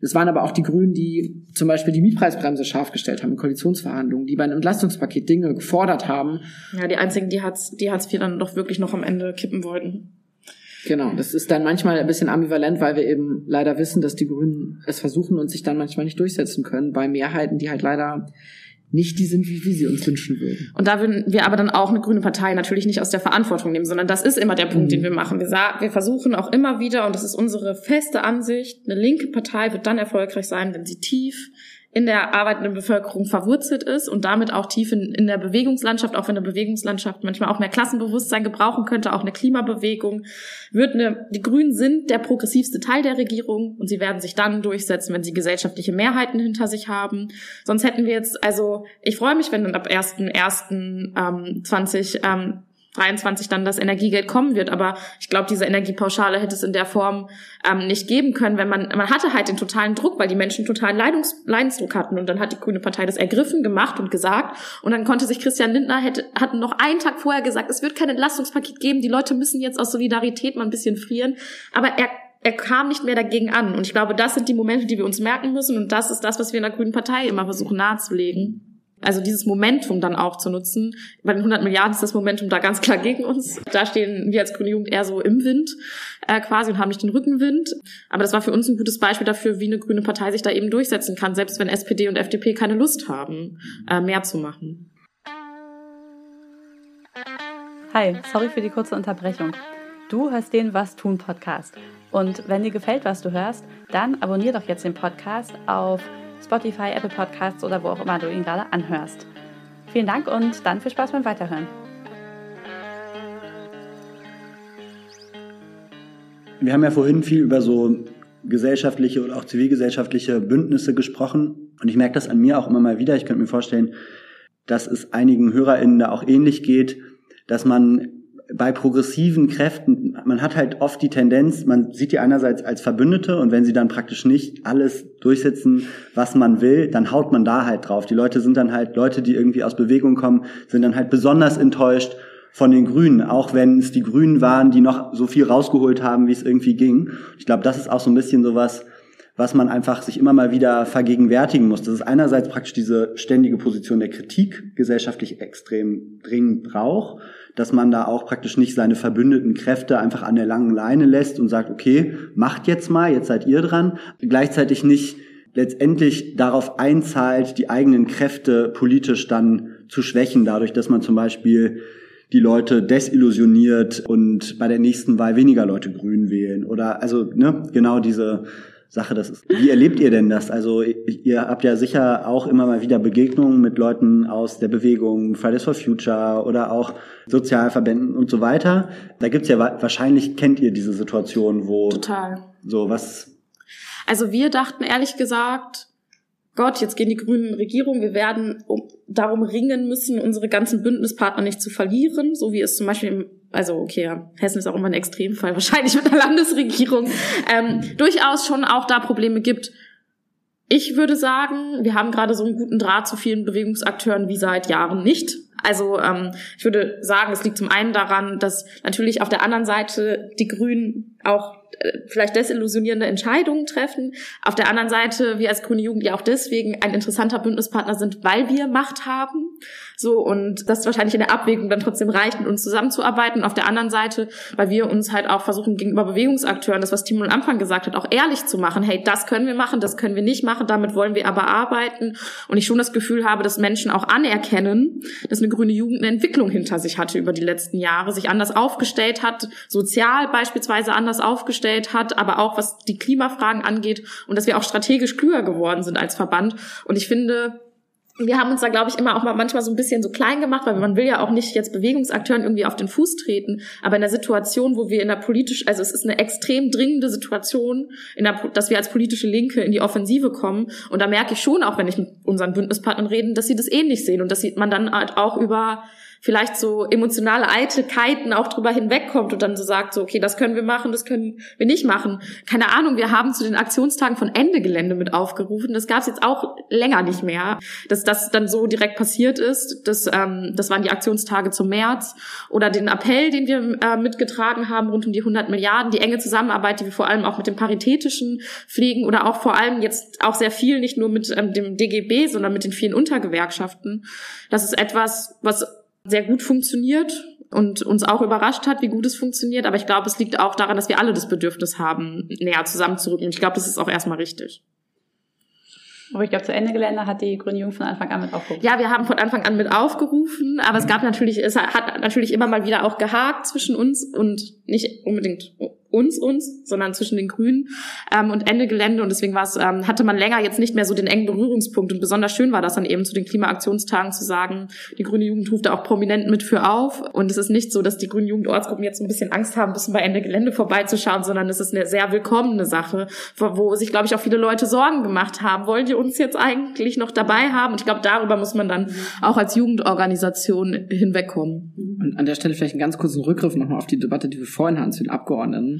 Speaker 1: Es waren aber auch die Grünen, die zum Beispiel die Mietpreisbremse scharf gestellt haben in Koalitionsverhandlungen, die bei einem Entlastungspaket Dinge gefordert haben.
Speaker 2: Ja, die einzigen, die Hartz, die Hartz IV dann doch wirklich noch am Ende kippen wollten.
Speaker 1: Genau, das ist dann manchmal ein bisschen ambivalent, weil wir eben leider wissen, dass die Grünen es versuchen und sich dann manchmal nicht durchsetzen können bei Mehrheiten, die halt leider nicht die sind, wie wir sie uns wünschen würden.
Speaker 2: Und da würden wir aber dann auch eine grüne Partei natürlich nicht aus der Verantwortung nehmen, sondern das ist immer der Punkt, mhm. den wir machen. Wir, wir versuchen auch immer wieder, und das ist unsere feste Ansicht, eine linke Partei wird dann erfolgreich sein, wenn sie tief in der arbeitenden Bevölkerung verwurzelt ist und damit auch tief in, in der Bewegungslandschaft, auch wenn eine Bewegungslandschaft manchmal auch mehr Klassenbewusstsein gebrauchen könnte, auch eine Klimabewegung, wird eine, die Grünen sind der progressivste Teil der Regierung und sie werden sich dann durchsetzen, wenn sie gesellschaftliche Mehrheiten hinter sich haben. Sonst hätten wir jetzt, also ich freue mich, wenn dann ab 1.1.20 ähm, 20, ähm, 23 dann das Energiegeld kommen wird. Aber ich glaube, diese Energiepauschale hätte es in der Form ähm, nicht geben können, wenn man, man hatte halt den totalen Druck, weil die Menschen totalen Leidungs, Leidensdruck hatten. Und dann hat die Grüne Partei das ergriffen, gemacht und gesagt. Und dann konnte sich Christian Lindner, hätte, hatten noch einen Tag vorher gesagt, es wird kein Entlastungspaket geben, die Leute müssen jetzt aus Solidarität mal ein bisschen frieren. Aber er er kam nicht mehr dagegen an. Und ich glaube, das sind die Momente, die wir uns merken müssen. Und das ist das, was wir in der Grünen Partei immer versuchen nahezulegen. Also dieses Momentum dann auch zu nutzen. Bei den 100 Milliarden ist das Momentum da ganz klar gegen uns. Da stehen wir als Grüne Jugend eher so im Wind äh, quasi und haben nicht den Rückenwind. Aber das war für uns ein gutes Beispiel dafür, wie eine grüne Partei sich da eben durchsetzen kann, selbst wenn SPD und FDP keine Lust haben, äh, mehr zu machen.
Speaker 4: Hi, sorry für die kurze Unterbrechung. Du hörst den Was tun Podcast. Und wenn dir gefällt, was du hörst, dann abonnier doch jetzt den Podcast auf Spotify, Apple Podcasts oder wo auch immer du ihn gerade anhörst. Vielen Dank und dann viel Spaß beim Weiterhören.
Speaker 3: Wir haben ja vorhin viel über so gesellschaftliche oder auch zivilgesellschaftliche Bündnisse gesprochen. Und ich merke das an mir auch immer mal wieder. Ich könnte mir vorstellen, dass es einigen HörerInnen da auch ähnlich geht, dass man bei progressiven Kräften, man hat halt oft die Tendenz, man sieht die einerseits als Verbündete und wenn sie dann praktisch nicht alles durchsetzen, was man will, dann haut man da halt drauf. Die Leute sind dann halt Leute, die irgendwie aus Bewegung kommen, sind dann halt besonders enttäuscht von den Grünen, auch wenn es die Grünen waren, die noch so viel rausgeholt haben, wie es irgendwie ging. Ich glaube, das ist auch so ein bisschen sowas, was man einfach sich immer mal wieder vergegenwärtigen muss. Das ist einerseits praktisch diese ständige Position der Kritik gesellschaftlich extrem dringend braucht dass man da auch praktisch nicht seine verbündeten Kräfte einfach an der langen Leine lässt und sagt, okay, macht jetzt mal, jetzt seid ihr dran. Gleichzeitig nicht letztendlich darauf einzahlt, die eigenen Kräfte politisch dann zu schwächen, dadurch, dass man zum Beispiel die Leute desillusioniert und bei der nächsten Wahl weniger Leute grün wählen oder also ne, genau diese Sache das ist. Wie erlebt ihr denn das? Also ihr habt ja sicher auch immer mal wieder Begegnungen mit Leuten aus der Bewegung Fridays for Future oder auch Sozialverbänden und so weiter. Da gibt's ja wahrscheinlich kennt ihr diese Situation, wo
Speaker 2: total
Speaker 3: so was.
Speaker 2: Also wir dachten ehrlich gesagt, Gott, jetzt gehen die Grünen in Regierung, wir werden um, darum ringen müssen, unsere ganzen Bündnispartner nicht zu verlieren, so wie es zum Beispiel im also okay, ja, Hessen ist auch immer ein Extremfall, *laughs* wahrscheinlich mit der Landesregierung, ähm, durchaus schon auch da Probleme gibt. Ich würde sagen, wir haben gerade so einen guten Draht zu vielen Bewegungsakteuren wie seit Jahren nicht. Also ähm, ich würde sagen, es liegt zum einen daran, dass natürlich auf der anderen Seite die Grünen auch äh, vielleicht desillusionierende Entscheidungen treffen. Auf der anderen Seite, wir als Grüne Jugend ja auch deswegen ein interessanter Bündnispartner sind, weil wir Macht haben. So, und das wahrscheinlich in der Abwägung dann trotzdem reicht, mit uns zusammenzuarbeiten. Auf der anderen Seite, weil wir uns halt auch versuchen, gegenüber Bewegungsakteuren, das, was Timo am Anfang gesagt hat, auch ehrlich zu machen. Hey, das können wir machen, das können wir nicht machen, damit wollen wir aber arbeiten. Und ich schon das Gefühl habe, dass Menschen auch anerkennen, dass eine grüne Jugend eine Entwicklung hinter sich hatte über die letzten Jahre, sich anders aufgestellt hat, sozial beispielsweise anders aufgestellt hat, aber auch was die Klimafragen angeht und dass wir auch strategisch klüger geworden sind als Verband. Und ich finde, wir haben uns da, glaube ich, immer auch mal manchmal so ein bisschen so klein gemacht, weil man will ja auch nicht jetzt Bewegungsakteuren irgendwie auf den Fuß treten. Aber in der Situation, wo wir in der politisch, also es ist eine extrem dringende Situation, in der, dass wir als politische Linke in die Offensive kommen. Und da merke ich schon, auch wenn ich mit unseren Bündnispartnern reden, dass sie das ähnlich sehen und dass man dann halt auch über vielleicht so emotionale Eitelkeiten auch drüber hinwegkommt und dann so sagt, so, okay, das können wir machen, das können wir nicht machen. Keine Ahnung, wir haben zu den Aktionstagen von Ende Gelände mit aufgerufen. Das gab es jetzt auch länger nicht mehr, dass das dann so direkt passiert ist. Das, ähm, das waren die Aktionstage zum März oder den Appell, den wir äh, mitgetragen haben rund um die 100 Milliarden, die enge Zusammenarbeit, die wir vor allem auch mit dem Paritätischen pflegen oder auch vor allem jetzt auch sehr viel, nicht nur mit ähm, dem DGB, sondern mit den vielen Untergewerkschaften. Das ist etwas, was sehr gut funktioniert und uns auch überrascht hat, wie gut es funktioniert. Aber ich glaube, es liegt auch daran, dass wir alle das Bedürfnis haben, näher zusammenzurücken. Und ich glaube, das ist auch erstmal richtig.
Speaker 4: Aber ich glaube, zu Ende Gelände hat die Grüne Jugend von Anfang an mit aufgerufen.
Speaker 2: Ja, wir haben von Anfang an mit aufgerufen, aber es gab natürlich, es hat natürlich immer mal wieder auch gehakt zwischen uns und nicht unbedingt uns uns, sondern zwischen den Grünen ähm, und Ende Gelände. Und deswegen war es, ähm, hatte man länger jetzt nicht mehr so den engen Berührungspunkt. Und besonders schön war das dann eben zu den Klimaaktionstagen zu sagen, die Grüne Jugend ruft da auch prominent mit für auf. Und es ist nicht so, dass die Grünen Jugendortsgruppen jetzt ein bisschen Angst haben, ein bisschen bei Ende Gelände vorbeizuschauen, sondern es ist eine sehr willkommene Sache, wo, wo sich, glaube ich, auch viele Leute Sorgen gemacht haben. Wollen die uns jetzt eigentlich noch dabei haben? Und ich glaube, darüber muss man dann auch als Jugendorganisation hinwegkommen.
Speaker 1: Und an der Stelle vielleicht einen ganz kurzen Rückgriff nochmal auf die Debatte, die wir vorhin hatten zu den Abgeordneten.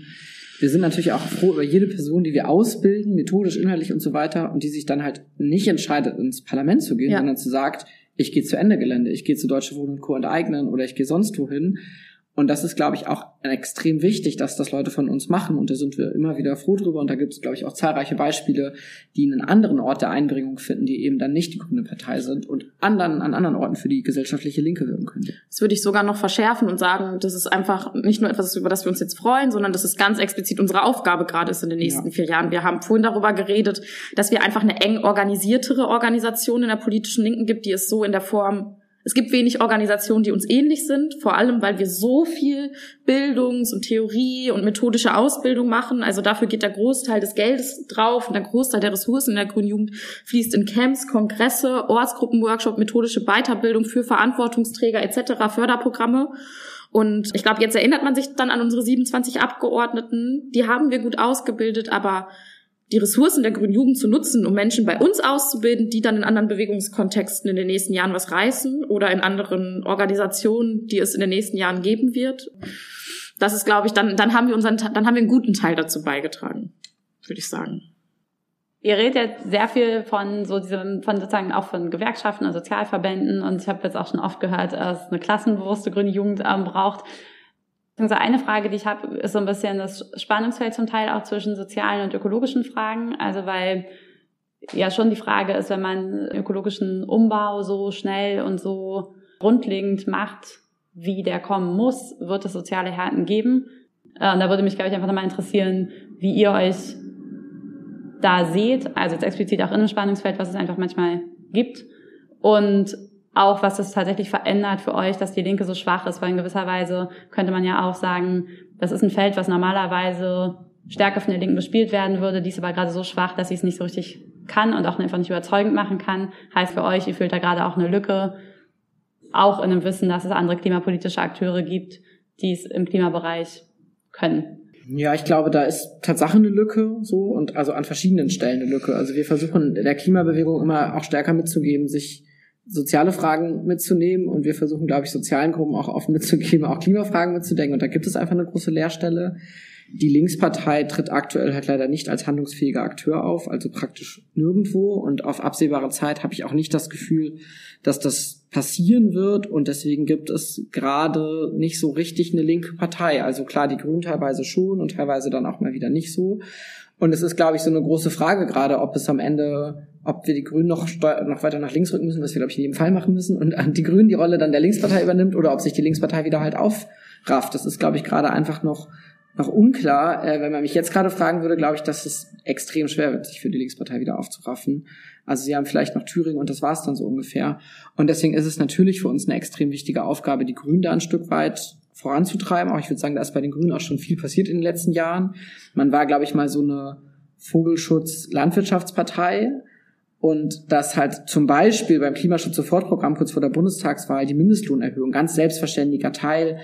Speaker 1: Wir sind natürlich auch froh über jede Person, die wir ausbilden, methodisch, inhaltlich und so weiter, und die sich dann halt nicht entscheidet, ins Parlament zu gehen, ja. sondern zu sagt, ich gehe zu Ende Gelände, ich gehe zu Deutsche Wohnen und Co. enteignen oder ich gehe sonst wohin. Und das ist, glaube ich, auch extrem wichtig, dass das Leute von uns machen. Und da sind wir immer wieder froh drüber. Und da gibt es, glaube ich, auch zahlreiche Beispiele, die einen anderen Ort der Einbringung finden, die eben dann nicht die grüne Partei sind und anderen, an anderen Orten für die gesellschaftliche Linke wirken können.
Speaker 2: Das würde ich sogar noch verschärfen und sagen, das ist einfach nicht nur etwas, über das wir uns jetzt freuen, sondern das ist ganz explizit unsere Aufgabe gerade ist in den nächsten ja. vier Jahren. Wir haben vorhin darüber geredet, dass wir einfach eine eng organisiertere Organisation in der politischen Linken gibt, die es so in der Form es gibt wenig Organisationen, die uns ähnlich sind, vor allem weil wir so viel Bildungs- und Theorie und methodische Ausbildung machen. Also dafür geht der Großteil des Geldes drauf und der Großteil der Ressourcen in der Grünen Jugend fließt in Camps, Kongresse, Ortsgruppenworkshop, methodische Weiterbildung für Verantwortungsträger etc., Förderprogramme. Und ich glaube, jetzt erinnert man sich dann an unsere 27 Abgeordneten. Die haben wir gut ausgebildet, aber die Ressourcen der grünen Jugend zu nutzen, um Menschen bei uns auszubilden, die dann in anderen Bewegungskontexten in den nächsten Jahren was reißen oder in anderen Organisationen, die es in den nächsten Jahren geben wird. Das ist, glaube ich, dann, dann haben wir unseren, dann haben wir einen guten Teil dazu beigetragen, würde ich sagen.
Speaker 4: Ihr redet jetzt sehr viel von so diesem, von sozusagen auch von Gewerkschaften und Sozialverbänden und ich habe jetzt auch schon oft gehört, dass eine klassenbewusste grüne Jugend ähm, braucht. Also eine Frage, die ich habe, ist so ein bisschen das Spannungsfeld zum Teil auch zwischen sozialen und ökologischen Fragen. Also weil ja schon die Frage ist, wenn man ökologischen Umbau so schnell und so grundlegend macht, wie der kommen muss, wird es soziale Härten geben. Äh, und da würde mich, glaube ich, einfach nochmal interessieren, wie ihr euch da seht, also jetzt explizit auch in einem Spannungsfeld, was es einfach manchmal gibt. Und auch was das tatsächlich verändert für euch, dass die Linke so schwach ist, weil in gewisser Weise könnte man ja auch sagen, das ist ein Feld, was normalerweise stärker von der Linken bespielt werden würde, die ist aber gerade so schwach, dass sie es nicht so richtig kann und auch einfach nicht überzeugend machen kann. Heißt für euch, ihr fühlt da gerade auch eine Lücke, auch in dem Wissen, dass es andere klimapolitische Akteure gibt, die es im Klimabereich können.
Speaker 1: Ja, ich glaube, da ist Tatsache eine Lücke, so, und also an verschiedenen Stellen eine Lücke. Also wir versuchen der Klimabewegung immer auch stärker mitzugeben, sich soziale Fragen mitzunehmen und wir versuchen, glaube ich, sozialen Gruppen auch offen mitzugeben, auch Klimafragen mitzudenken. Und da gibt es einfach eine große Leerstelle. Die Linkspartei tritt aktuell halt leider nicht als handlungsfähiger Akteur auf, also praktisch nirgendwo. Und auf absehbare Zeit habe ich auch nicht das Gefühl, dass das passieren wird. Und deswegen gibt es gerade nicht so richtig eine linke Partei. Also klar, die Grünen teilweise schon und teilweise dann auch mal wieder nicht so. Und es ist, glaube ich, so eine große Frage gerade, ob es am Ende, ob wir die Grünen noch, noch weiter nach links rücken müssen, was wir, glaube ich, in jedem Fall machen müssen, und die Grünen die Rolle dann der Linkspartei übernimmt oder ob sich die Linkspartei wieder halt aufrafft. Das ist, glaube ich, gerade einfach noch, noch unklar. Äh, wenn man mich jetzt gerade fragen würde, glaube ich, dass es extrem schwer wird, sich für die Linkspartei wieder aufzuraffen. Also sie haben vielleicht noch Thüringen und das war's dann so ungefähr. Und deswegen ist es natürlich für uns eine extrem wichtige Aufgabe, die Grünen da ein Stück weit voranzutreiben. Auch ich würde sagen, da ist bei den Grünen auch schon viel passiert in den letzten Jahren. Man war, glaube ich, mal so eine Vogelschutz-Landwirtschaftspartei. Und dass halt zum Beispiel beim Klimaschutz-Sofortprogramm kurz vor der Bundestagswahl die Mindestlohnerhöhung ganz selbstverständlicher Teil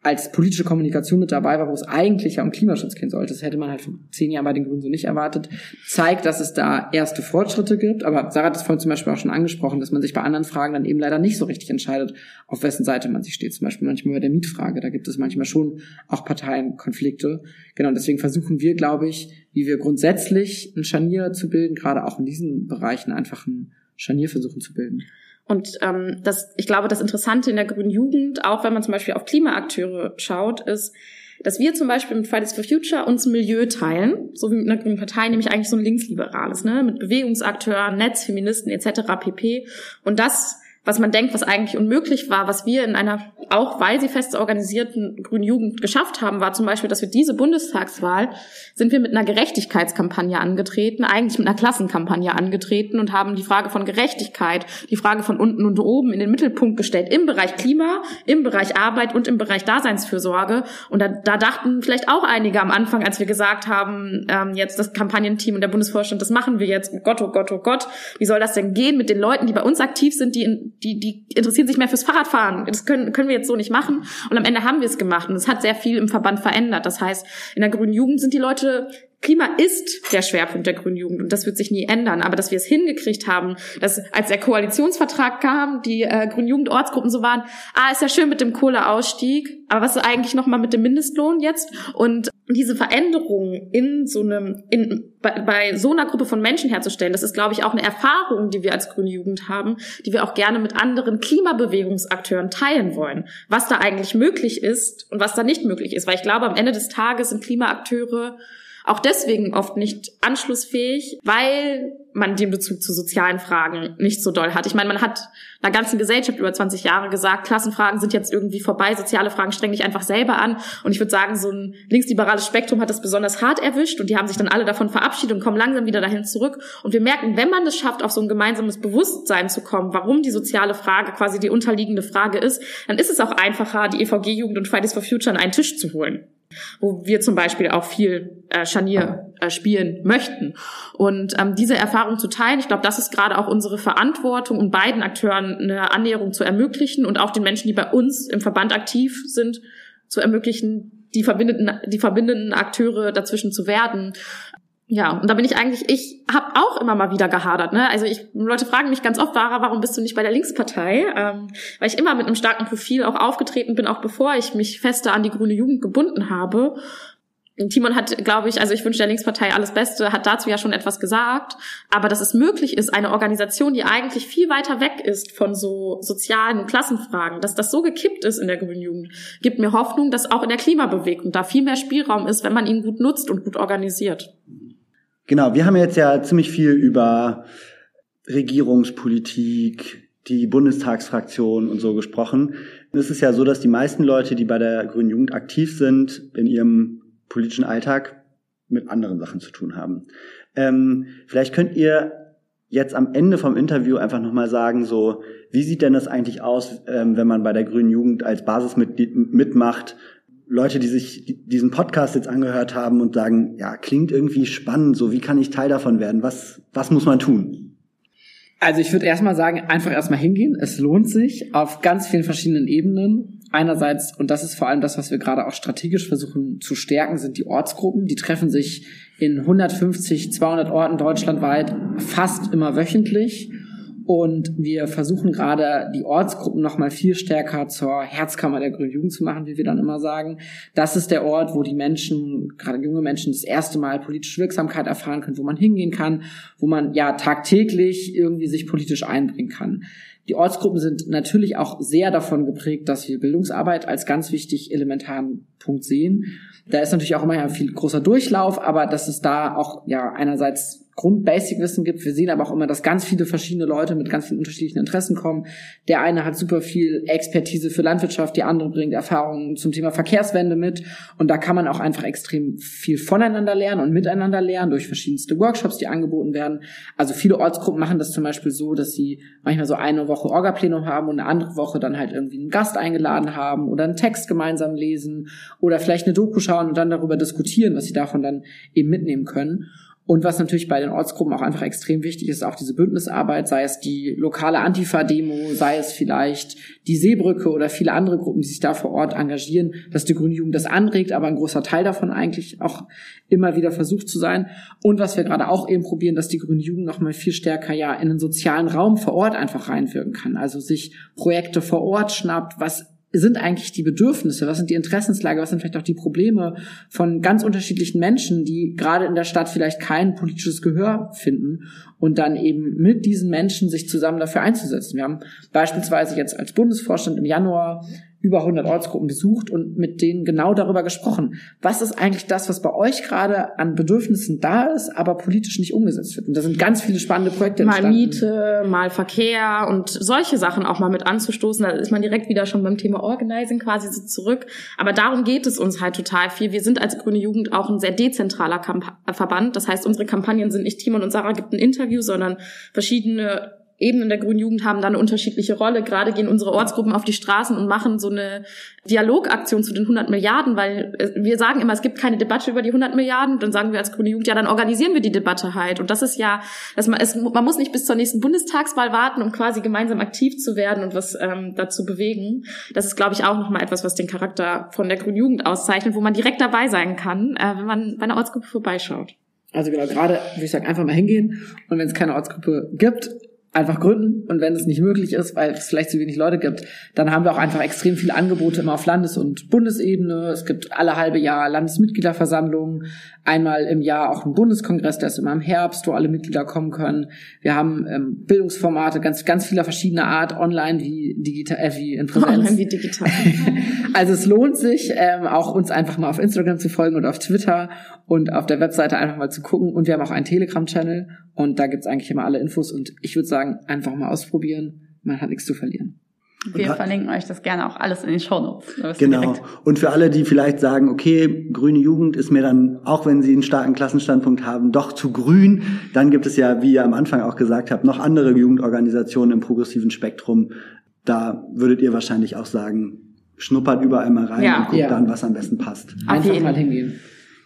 Speaker 1: als politische Kommunikation mit dabei war, wo es eigentlich ja um Klimaschutz gehen sollte, das hätte man halt vor zehn Jahren bei den Grünen so nicht erwartet, zeigt, dass es da erste Fortschritte gibt. Aber Sarah hat es vorhin zum Beispiel auch schon angesprochen, dass man sich bei anderen Fragen dann eben leider nicht so richtig entscheidet, auf wessen Seite man sich steht. Zum Beispiel manchmal bei der Mietfrage, da gibt es manchmal schon auch Parteienkonflikte. Genau, deswegen versuchen wir, glaube ich, wie wir grundsätzlich ein Scharnier zu bilden, gerade auch in diesen Bereichen einfach ein Scharnier versuchen zu bilden.
Speaker 2: Und ähm, das, ich glaube, das Interessante in der grünen Jugend, auch wenn man zum Beispiel auf Klimaakteure schaut, ist, dass wir zum Beispiel mit Fridays for Future uns Milieu teilen, so wie mit einer grünen Partei, nämlich eigentlich so ein linksliberales, ne, mit Bewegungsakteuren, Netzfeministen etc. pp. Und das was man denkt, was eigentlich unmöglich war, was wir in einer, auch weil sie fest organisierten grünen Jugend geschafft haben, war zum Beispiel, dass wir diese Bundestagswahl, sind wir mit einer Gerechtigkeitskampagne angetreten, eigentlich mit einer Klassenkampagne angetreten und haben die Frage von Gerechtigkeit, die Frage von unten und oben in den Mittelpunkt gestellt, im Bereich Klima, im Bereich Arbeit und im Bereich Daseinsfürsorge. Und da, da dachten vielleicht auch einige am Anfang, als wir gesagt haben, ähm, jetzt das Kampagnenteam und der Bundesvorstand, das machen wir jetzt, Gott, oh Gott, oh Gott, wie soll das denn gehen mit den Leuten, die bei uns aktiv sind, die in die, die interessieren sich mehr fürs Fahrradfahren. Das können, können wir jetzt so nicht machen. Und am Ende haben wir es gemacht. Und es hat sehr viel im Verband verändert. Das heißt, in der grünen Jugend sind die Leute Klima ist der Schwerpunkt der Grünen Jugend und das wird sich nie ändern. Aber dass wir es hingekriegt haben, dass als der Koalitionsvertrag kam, die äh, Grünen Jugendortsgruppen so waren, ah, ist ja schön mit dem Kohleausstieg, aber was ist eigentlich nochmal mit dem Mindestlohn jetzt? Und diese Veränderung in so einem, in, bei, bei so einer Gruppe von Menschen herzustellen, das ist, glaube ich, auch eine Erfahrung, die wir als Grüne Jugend haben, die wir auch gerne mit anderen Klimabewegungsakteuren teilen wollen. Was da eigentlich möglich ist und was da nicht möglich ist. Weil ich glaube, am Ende des Tages sind Klimaakteure auch deswegen oft nicht anschlussfähig, weil man den Bezug zu sozialen Fragen nicht so doll hat. Ich meine, man hat einer ganzen Gesellschaft über 20 Jahre gesagt, Klassenfragen sind jetzt irgendwie vorbei, soziale Fragen strengen dich einfach selber an. Und ich würde sagen, so ein linksliberales Spektrum hat das besonders hart erwischt und die haben sich dann alle davon verabschiedet und kommen langsam wieder dahin zurück. Und wir merken, wenn man es schafft, auf so ein gemeinsames Bewusstsein zu kommen, warum die soziale Frage quasi die unterliegende Frage ist, dann ist es auch einfacher, die EVG-Jugend und Fridays for Future an einen Tisch zu holen wo wir zum Beispiel auch viel äh, Scharnier äh, spielen möchten. Und ähm, diese Erfahrung zu teilen, ich glaube, das ist gerade auch unsere Verantwortung, um beiden Akteuren eine Annäherung zu ermöglichen und auch den Menschen, die bei uns im Verband aktiv sind, zu ermöglichen, die verbindenden, die verbindenden Akteure dazwischen zu werden. Ja, und da bin ich eigentlich, ich habe auch immer mal wieder gehadert. Ne? Also ich, Leute fragen mich ganz oft, Vara, warum bist du nicht bei der Linkspartei? Ähm, weil ich immer mit einem starken Profil auch aufgetreten bin, auch bevor ich mich fester an die grüne Jugend gebunden habe. Timon hat, glaube ich, also ich wünsche der Linkspartei alles Beste, hat dazu ja schon etwas gesagt. Aber dass es möglich ist, eine Organisation, die eigentlich viel weiter weg ist von so sozialen Klassenfragen, dass das so gekippt ist in der Grünen Jugend, gibt mir Hoffnung, dass auch in der Klimabewegung da viel mehr Spielraum ist, wenn man ihn gut nutzt und gut organisiert.
Speaker 3: Genau, wir haben jetzt ja ziemlich viel über Regierungspolitik, die Bundestagsfraktion und so gesprochen. Es ist ja so, dass die meisten Leute, die bei der Grünen Jugend aktiv sind, in ihrem politischen Alltag mit anderen Sachen zu tun haben. Ähm, vielleicht könnt ihr jetzt am Ende vom Interview einfach nochmal sagen, so, wie sieht denn das eigentlich aus, ähm, wenn man bei der Grünen Jugend als Basismitglied mitmacht? Leute, die sich diesen Podcast jetzt angehört haben und sagen, ja, klingt irgendwie spannend, so wie kann ich Teil davon werden? Was, was muss man tun?
Speaker 1: Also ich würde erstmal sagen, einfach erstmal hingehen. Es lohnt sich auf ganz vielen verschiedenen Ebenen. Einerseits, und das ist vor allem das, was wir gerade auch strategisch versuchen zu stärken, sind die Ortsgruppen. Die treffen sich in 150, 200 Orten deutschlandweit fast immer wöchentlich und wir versuchen gerade die Ortsgruppen noch mal viel stärker zur Herzkammer der Grünen Jugend zu machen, wie wir dann immer sagen. Das ist der Ort, wo die Menschen, gerade junge Menschen, das erste Mal politische Wirksamkeit erfahren können, wo man hingehen kann, wo man ja tagtäglich irgendwie sich politisch einbringen kann. Die Ortsgruppen sind natürlich auch sehr davon geprägt, dass wir Bildungsarbeit als ganz wichtig elementaren Punkt sehen. Da ist natürlich auch immer ja viel großer Durchlauf, aber dass es da auch ja einerseits Grund-Basic-Wissen gibt. Wir sehen aber auch immer, dass ganz viele verschiedene Leute mit ganz vielen unterschiedlichen Interessen kommen. Der eine hat super viel Expertise für Landwirtschaft, die andere bringt Erfahrungen zum Thema Verkehrswende mit. Und da kann man auch einfach extrem viel voneinander lernen und miteinander lernen durch verschiedenste Workshops, die angeboten werden. Also viele Ortsgruppen machen das zum Beispiel so, dass sie manchmal so eine Woche Orga-Plenum haben und eine andere Woche dann halt irgendwie einen Gast eingeladen haben oder einen Text gemeinsam lesen oder vielleicht eine Doku schauen und dann darüber diskutieren, was sie davon dann eben mitnehmen können. Und was natürlich bei den Ortsgruppen auch einfach extrem wichtig ist, auch diese Bündnisarbeit, sei es die lokale Antifa-Demo, sei es vielleicht die Seebrücke oder viele andere Gruppen, die sich da vor Ort engagieren, dass die Grüne Jugend das anregt, aber ein großer Teil davon eigentlich auch immer wieder versucht zu sein. Und was wir gerade auch eben probieren, dass die Grüne Jugend noch mal viel stärker ja in den sozialen Raum vor Ort einfach reinwirken kann. Also sich Projekte vor Ort schnappt, was sind eigentlich die Bedürfnisse, was sind die Interessenslage, was sind vielleicht auch die Probleme von ganz unterschiedlichen Menschen, die gerade in der Stadt vielleicht kein politisches Gehör finden und dann eben mit diesen Menschen sich zusammen dafür einzusetzen. Wir haben beispielsweise jetzt als Bundesvorstand im Januar über 100 Ortsgruppen besucht und mit denen genau darüber gesprochen. Was ist eigentlich das, was bei euch gerade an Bedürfnissen da ist, aber politisch nicht umgesetzt wird? Und da sind ganz viele spannende Projekte
Speaker 2: Mal entstanden. Miete, mal Verkehr und solche Sachen auch mal mit anzustoßen. Da ist man direkt wieder schon beim Thema Organizing quasi so zurück. Aber darum geht es uns halt total viel. Wir sind als Grüne Jugend auch ein sehr dezentraler Kamp Verband. Das heißt, unsere Kampagnen sind nicht Timon und Sarah gibt ein Interview, sondern verschiedene Ebenen der Grünen Jugend haben da eine unterschiedliche Rolle. Gerade gehen unsere Ortsgruppen auf die Straßen und machen so eine Dialogaktion zu den 100 Milliarden, weil äh, wir sagen immer, es gibt keine Debatte über die 100 Milliarden. Dann sagen wir als Grüne Jugend, ja, dann organisieren wir die Debatte halt. Und das ist ja, dass man, es, man muss nicht bis zur nächsten Bundestagswahl warten, um quasi gemeinsam aktiv zu werden und was ähm, dazu bewegen. Das ist, glaube ich, auch nochmal etwas, was den Charakter von der Grünen Jugend auszeichnet, wo man direkt dabei sein kann, äh, wenn man bei einer Ortsgruppe vorbeischaut.
Speaker 1: Also genau, gerade, wie ich sage, einfach mal hingehen und wenn es keine Ortsgruppe gibt, einfach gründen. Und wenn es nicht möglich ist, weil es vielleicht zu wenig Leute gibt, dann haben wir auch einfach extrem viele Angebote immer auf Landes- und Bundesebene. Es gibt alle halbe Jahr Landesmitgliederversammlungen, einmal im Jahr auch ein Bundeskongress, der ist immer im Herbst, wo alle Mitglieder kommen können. Wir haben ähm, Bildungsformate ganz, ganz vieler verschiedener Art, online wie digital, äh, wie in Präsenz.
Speaker 2: Online wie digital. *laughs*
Speaker 1: also es lohnt sich, ähm, auch uns einfach mal auf Instagram zu folgen oder auf Twitter und auf der Webseite einfach mal zu gucken. Und wir haben auch einen Telegram-Channel und da gibt's eigentlich immer alle Infos. Und ich würde sagen, einfach mal ausprobieren. Man hat nichts zu verlieren.
Speaker 4: Wir verlinken euch das gerne auch alles in den Shownotes.
Speaker 3: Genau. Und für alle, die vielleicht sagen, okay, grüne Jugend ist mir dann, auch wenn sie einen starken Klassenstandpunkt haben, doch zu grün, dann gibt es ja, wie ihr am Anfang auch gesagt habt, noch andere Jugendorganisationen im progressiven Spektrum. Da würdet ihr wahrscheinlich auch sagen, schnuppert überall mal rein
Speaker 2: Ja.
Speaker 3: und guckt
Speaker 1: Ja.
Speaker 3: dann, was am besten passt.
Speaker 1: Einfach
Speaker 2: jeden
Speaker 1: mal hingehen.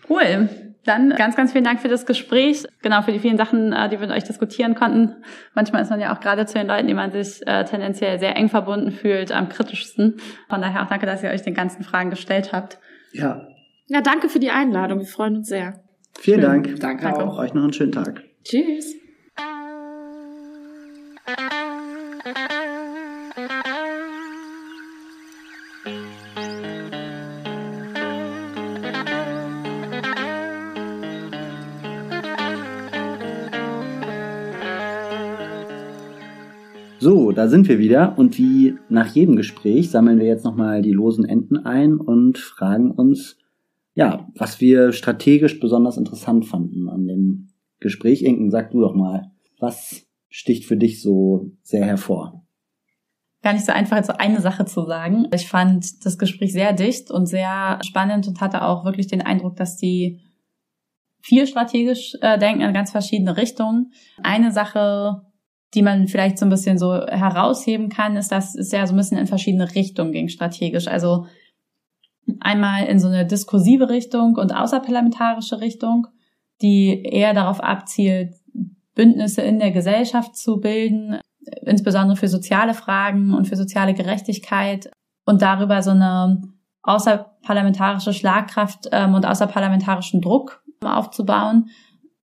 Speaker 4: Cool. Dann ganz, ganz vielen Dank für das Gespräch. Genau, für die vielen Sachen, äh, die wir mit euch diskutieren konnten. Manchmal ist man ja auch gerade zu den Leuten, die man sich äh, tendenziell sehr eng verbunden fühlt, am kritischsten. Von daher auch danke, dass ihr euch den ganzen Fragen gestellt habt.
Speaker 3: Ja,
Speaker 2: Ja, danke für die Einladung. Wir freuen uns sehr.
Speaker 3: vielen
Speaker 1: Schön.
Speaker 3: Dank.
Speaker 1: Danke
Speaker 4: Danke.
Speaker 1: auch.
Speaker 3: Euch noch einen schönen Tag.
Speaker 2: Tschüss.
Speaker 3: Da sind wir wieder und wie nach jedem Gespräch sammeln wir jetzt nochmal die losen Enden ein und fragen uns, ja, was wir strategisch besonders interessant fanden an dem Gespräch. Inken, sag du doch mal, was sticht für dich so sehr hervor?
Speaker 4: Gar nicht so einfach, jetzt so eine Sache zu sagen. Ich fand das Gespräch sehr dicht und sehr spannend und hatte auch wirklich den Eindruck, dass die viel strategisch äh, denken in ganz verschiedene Richtungen. Eine Sache, die man vielleicht so ein bisschen so herausheben kann, ist, dass es ja so ein bisschen in verschiedene Richtungen ging strategisch. Also einmal in so eine diskursive Richtung und außerparlamentarische Richtung, die eher darauf abzielt, Bündnisse in der Gesellschaft zu bilden, insbesondere für soziale Fragen und für soziale Gerechtigkeit und darüber so eine außerparlamentarische Schlagkraft ähm, und außerparlamentarischen Druck aufzubauen.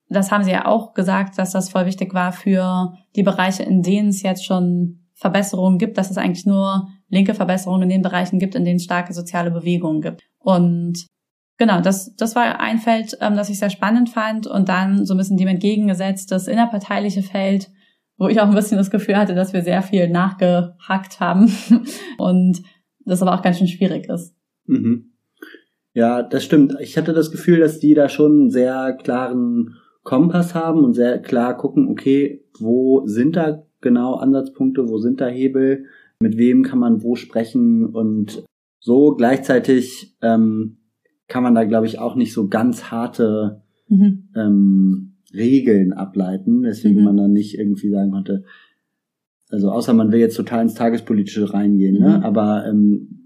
Speaker 4: Das haben sie ja auch gesagt, dass das voll wichtig war für die Bereiche, in denen es jetzt schon Verbesserungen gibt, dass es eigentlich nur linke Verbesserungen in den Bereichen gibt, in denen es starke soziale Bewegungen gibt. Und genau, das, das war ein Feld, ähm, das ich sehr spannend fand. Und dann so ein bisschen dem entgegengesetzt das innerparteiliche Feld, wo ich auch ein bisschen das Gefühl hatte, dass wir sehr viel nachgehackt haben *laughs* und das aber auch ganz schön schwierig ist.
Speaker 3: Mhm. Ja, das stimmt. Ich hatte das Gefühl, dass die da schon sehr klaren Kompass haben und sehr klar gucken, okay, wo sind da genau Ansatzpunkte, wo sind da Hebel, mit wem kann man wo sprechen und so gleichzeitig ähm, kann man da, glaube ich, auch nicht so ganz harte
Speaker 4: Mhm.
Speaker 3: ähm, Regeln ableiten, weswegen
Speaker 4: Mhm.
Speaker 3: man dann nicht irgendwie sagen konnte, also außer man will jetzt total ins Tagespolitische reingehen, ne?
Speaker 4: Mhm.
Speaker 3: aber ähm,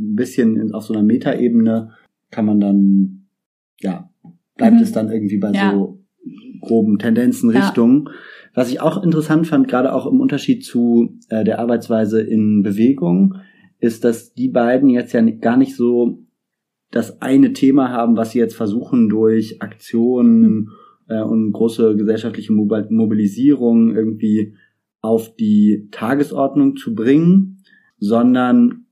Speaker 3: ein bisschen auf so einer Metaebene kann man dann, ja, bleibt
Speaker 4: Mhm.
Speaker 3: es dann irgendwie bei
Speaker 4: Ja.
Speaker 3: so groben Tendenzen,
Speaker 4: Ja.
Speaker 3: Richtungen. Was ich auch interessant fand, gerade auch im Unterschied zu äh, der Arbeitsweise in Bewegung, ist, dass die beiden jetzt ja gar nicht so das eine Thema haben, was sie jetzt versuchen durch Aktionen äh, und große gesellschaftliche Mobil Mobilisierung irgendwie auf die Tagesordnung zu bringen, sondern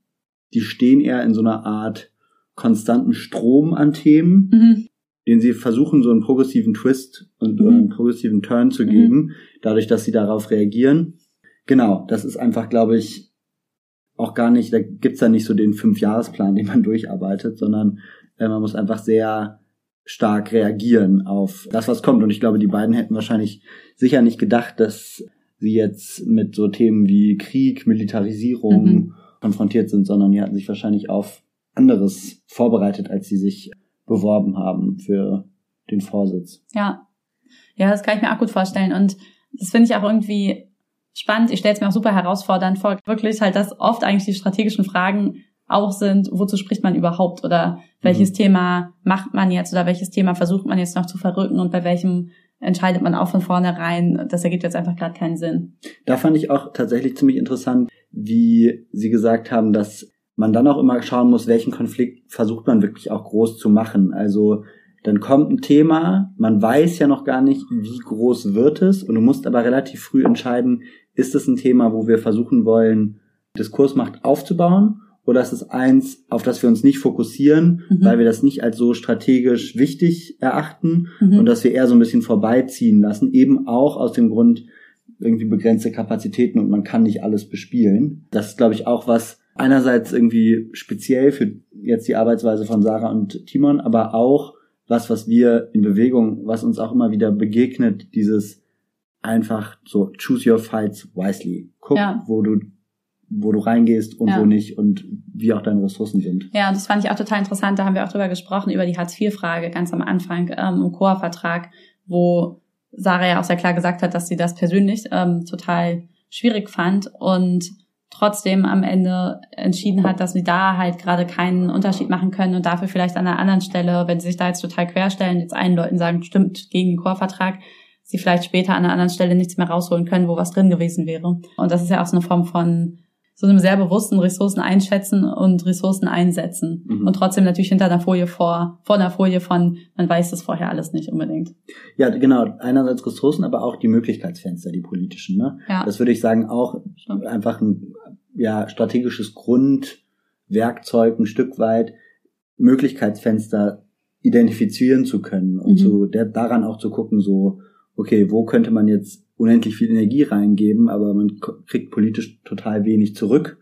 Speaker 3: die stehen eher in so einer Art konstanten Strom an Themen,
Speaker 4: Mhm.
Speaker 3: Den sie versuchen, so einen progressiven Twist und
Speaker 4: Mhm.
Speaker 3: einen progressiven Turn zu
Speaker 4: Mhm.
Speaker 3: geben, dadurch, dass sie darauf reagieren. Genau, das ist einfach, glaube ich, auch gar nicht, da gibt's da nicht so den Fünfjahresplan, den man *laughs* durcharbeitet, sondern äh, man muss einfach sehr stark reagieren auf das, was kommt. Und ich glaube, die beiden hätten wahrscheinlich sicher nicht gedacht, dass sie jetzt mit so Themen wie Krieg, Militarisierung
Speaker 4: Mhm.
Speaker 3: konfrontiert sind, sondern die hatten sich wahrscheinlich auf anderes vorbereitet, als sie sich beworben haben für den Vorsitz.
Speaker 4: Ja. Ja, das kann ich mir auch gut vorstellen. Und das finde ich auch irgendwie spannend. Ich stelle es mir auch super herausfordernd vor. Wirklich halt, dass oft eigentlich die strategischen Fragen auch sind, wozu spricht man überhaupt oder welches
Speaker 3: Mhm.
Speaker 4: Thema macht man jetzt oder welches Thema versucht man jetzt noch zu verrücken und bei welchem entscheidet man auch von vornherein, das ergibt jetzt einfach gerade keinen Sinn.
Speaker 3: Da fand ich auch tatsächlich ziemlich interessant, wie Sie gesagt haben, dass man dann auch immer schauen muss, welchen Konflikt versucht man wirklich auch groß zu machen. Also dann kommt ein Thema, man weiß ja noch gar nicht, wie groß wird es, und du musst aber relativ früh entscheiden, ist es ein Thema, wo wir versuchen wollen, Diskursmacht aufzubauen, oder ist es eins, auf das wir uns nicht fokussieren, mhm. weil wir das nicht als so strategisch wichtig erachten mhm. und dass wir eher so ein bisschen vorbeiziehen lassen, eben auch aus dem Grund irgendwie begrenzte Kapazitäten und man kann nicht alles bespielen. Das ist, glaube ich, auch was einerseits irgendwie speziell für jetzt die Arbeitsweise von Sarah und Timon, aber auch was, was wir in Bewegung, was uns auch immer wieder begegnet, dieses einfach so choose your fights wisely. Guck, ja. wo du wo du reingehst und ja. wo nicht und wie auch deine Ressourcen sind.
Speaker 4: Ja, und das fand ich auch total interessant. Da haben wir auch drüber gesprochen, über die Hartz-IV-Frage ganz am Anfang ähm, im Chor-Vertrag, wo Sarah ja auch sehr klar gesagt hat, dass sie das persönlich ähm, total schwierig fand und trotzdem am Ende entschieden hat, dass sie da halt gerade keinen Unterschied machen können und dafür vielleicht an einer anderen Stelle, wenn sie sich da jetzt total querstellen, jetzt einen Leuten sagen, stimmt, gegen den Chorvertrag, sie vielleicht später an einer anderen Stelle nichts mehr rausholen können, wo was drin gewesen wäre. Und das ist ja auch so eine Form von so einem sehr bewussten Ressourcen einschätzen und Ressourcen einsetzen. Mhm. Und trotzdem natürlich hinter einer Folie vor, vor einer Folie von, man weiß das vorher alles nicht unbedingt.
Speaker 3: Ja, genau. Einerseits Ressourcen, aber auch die Möglichkeitsfenster, die politischen. Ne? Ja. Das würde ich sagen, auch Stimmt. einfach ein ja, strategisches Grundwerkzeug, ein Stück weit Möglichkeitsfenster identifizieren zu können und mhm. zu, der, daran auch zu gucken, so, okay, wo könnte man jetzt unendlich viel Energie reingeben, aber man kriegt politisch total wenig zurück.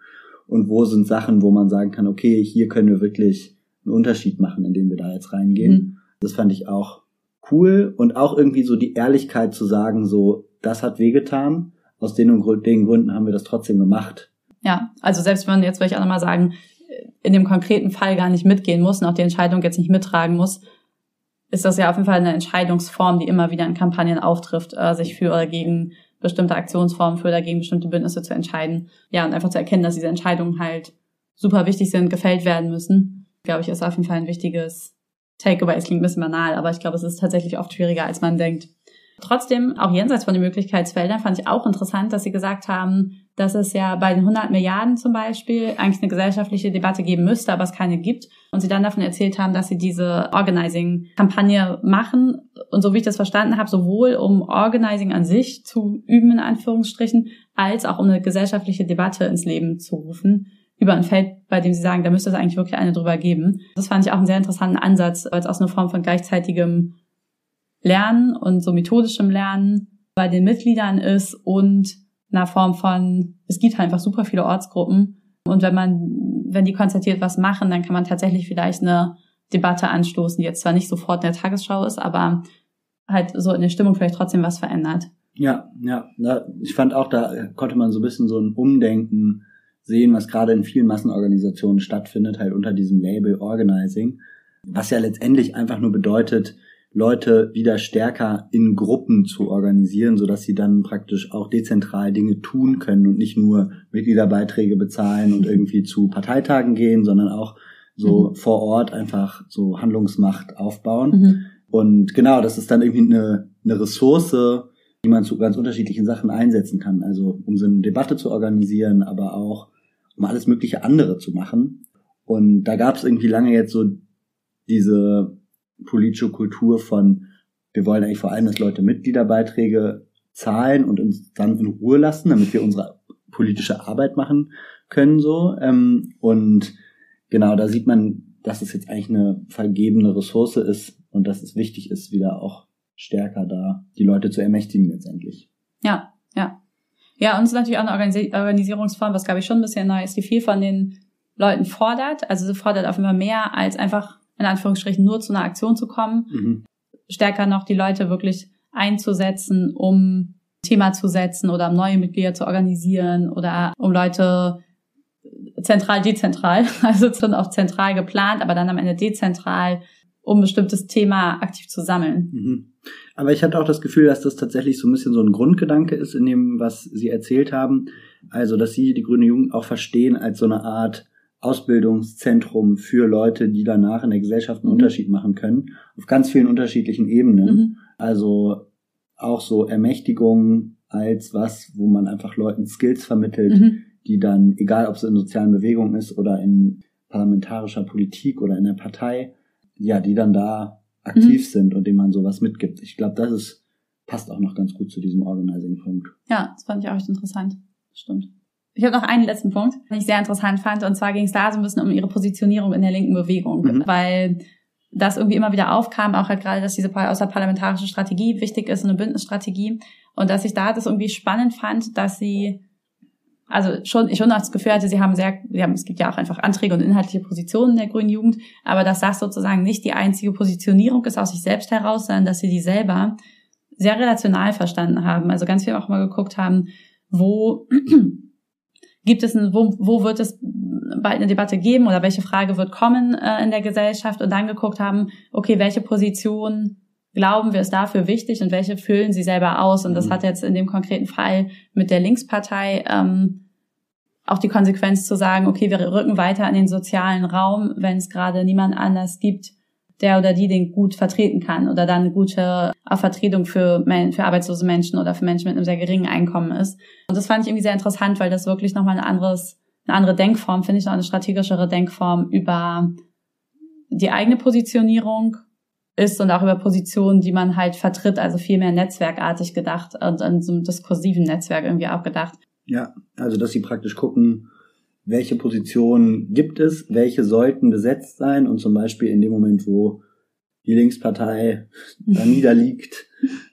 Speaker 3: Und wo sind Sachen, wo man sagen kann, okay, hier können wir wirklich einen Unterschied machen, indem wir da jetzt reingehen. Mhm. Das fand ich auch cool und auch irgendwie so die Ehrlichkeit zu sagen, so, das hat wehgetan. Aus den und den Gründen haben wir das trotzdem gemacht.
Speaker 4: Ja, also selbst wenn jetzt würde ich auch nochmal sagen, in dem konkreten Fall gar nicht mitgehen muss und auch die Entscheidung jetzt nicht mittragen muss, ist das ja auf jeden Fall eine Entscheidungsform, die immer wieder in Kampagnen auftrifft, äh, sich für oder gegen bestimmte Aktionsformen, für oder gegen bestimmte Bündnisse zu entscheiden. Ja, und einfach zu erkennen, dass diese Entscheidungen halt super wichtig sind, gefällt werden müssen, glaube ich, ist auf jeden Fall ein wichtiges Takeaway. Es klingt ein bisschen banal, aber ich glaube, es ist tatsächlich oft schwieriger, als man denkt. Trotzdem, auch jenseits von den Möglichkeitsfeldern, fand ich auch interessant, dass Sie gesagt haben, dass es ja bei den 100 Milliarden zum Beispiel eigentlich eine gesellschaftliche Debatte geben müsste, aber es keine gibt. Und Sie dann davon erzählt haben, dass Sie diese Organizing-Kampagne machen. Und so wie ich das verstanden habe, sowohl um Organizing an sich zu üben, in Anführungsstrichen, als auch um eine gesellschaftliche Debatte ins Leben zu rufen über ein Feld, bei dem Sie sagen, da müsste es eigentlich wirklich eine drüber geben. Das fand ich auch einen sehr interessanten Ansatz, weil es auch eine Form von gleichzeitigem Lernen und so methodischem Lernen bei den Mitgliedern ist und einer Form von, es gibt halt einfach super viele Ortsgruppen und wenn man, wenn die konzertiert was machen, dann kann man tatsächlich vielleicht eine Debatte anstoßen, die jetzt zwar nicht sofort in der Tagesschau ist, aber halt so in der Stimmung vielleicht trotzdem was verändert.
Speaker 3: Ja, ja, ich fand auch, da konnte man so ein bisschen so ein Umdenken sehen, was gerade in vielen Massenorganisationen stattfindet, halt unter diesem Label Organizing, was ja letztendlich einfach nur bedeutet, Leute wieder stärker in Gruppen zu organisieren, so dass sie dann praktisch auch dezentral Dinge tun können und nicht nur Mitgliederbeiträge bezahlen und irgendwie zu Parteitagen gehen, sondern auch so mhm. vor Ort einfach so Handlungsmacht aufbauen. Mhm. Und genau, das ist dann irgendwie eine, eine Ressource, die man zu ganz unterschiedlichen Sachen einsetzen kann. Also um so eine Debatte zu organisieren, aber auch um alles mögliche andere zu machen. Und da gab es irgendwie lange jetzt so diese politische Kultur von, wir wollen eigentlich vor allem, dass Leute Mitgliederbeiträge zahlen und uns dann in Ruhe lassen, damit wir unsere politische Arbeit machen können so. Ähm, und genau, da sieht man, dass es jetzt eigentlich eine vergebene Ressource ist und dass es wichtig ist, wieder auch stärker da die Leute zu ermächtigen letztendlich.
Speaker 4: Ja, ja. Ja, und es ist natürlich auch eine Organis Organisierungsform, was glaube ich schon ein bisschen neu ist, die viel von den Leuten fordert. Also sie fordert auf immer mehr als einfach in Anführungsstrichen nur zu einer Aktion zu kommen, mhm. stärker noch die Leute wirklich einzusetzen, um Thema zu setzen oder um neue Mitglieder zu organisieren oder um Leute zentral, dezentral, *laughs* also schon auch zentral geplant, aber dann am Ende dezentral, um ein bestimmtes Thema aktiv zu sammeln.
Speaker 3: Mhm. Aber ich hatte auch das Gefühl, dass das tatsächlich so ein bisschen so ein Grundgedanke ist in dem, was Sie erzählt haben. Also, dass Sie die Grüne Jugend auch verstehen als so eine Art Ausbildungszentrum für Leute, die danach in der Gesellschaft einen mhm. Unterschied machen können, auf ganz vielen unterschiedlichen Ebenen. Mhm. Also auch so Ermächtigung als was, wo man einfach Leuten Skills vermittelt, mhm. die dann, egal ob es in sozialen Bewegungen ist oder in parlamentarischer Politik oder in der Partei, ja, die dann da aktiv mhm. sind und denen man sowas mitgibt. Ich glaube, das ist, passt auch noch ganz gut zu diesem Organizing-Punkt.
Speaker 4: Ja, das fand ich auch interessant. Stimmt. Ich habe noch einen letzten Punkt, den ich sehr interessant fand, und zwar ging es da so ein bisschen um ihre Positionierung in der linken Bewegung, mhm. weil das irgendwie immer wieder aufkam, auch halt gerade, dass diese außerparlamentarische Strategie wichtig ist, eine Bündnisstrategie, und dass ich da das irgendwie spannend fand, dass sie also schon, ich schon das Gefühl hatte, sie haben sehr, sie haben, es gibt ja auch einfach Anträge und inhaltliche Positionen der Grünen Jugend, aber dass das sozusagen nicht die einzige Positionierung ist aus sich selbst heraus, sondern dass sie die selber sehr relational verstanden haben. Also ganz viel auch mal geguckt haben, wo gibt es ein, wo, wo wird es bald eine Debatte geben oder welche Frage wird kommen äh, in der Gesellschaft und dann geguckt haben, okay, welche Position glauben wir ist dafür wichtig und welche füllen sie selber aus. Und das mhm. hat jetzt in dem konkreten Fall mit der Linkspartei ähm, auch die Konsequenz zu sagen, okay, wir rücken weiter in den sozialen Raum, wenn es gerade niemand anders gibt, der oder die den gut vertreten kann oder dann eine gute Vertretung für, für arbeitslose Menschen oder für Menschen mit einem sehr geringen Einkommen ist. Und das fand ich irgendwie sehr interessant, weil das wirklich nochmal ein anderes, eine andere Denkform, finde ich, noch eine strategischere Denkform über die eigene Positionierung ist und auch über Positionen, die man halt vertritt, also viel mehr netzwerkartig gedacht und in so einem diskursiven Netzwerk irgendwie auch gedacht.
Speaker 3: Ja, also dass sie praktisch gucken, welche Positionen gibt es, welche sollten besetzt sein und zum Beispiel in dem Moment, wo die Linkspartei *laughs* da niederliegt,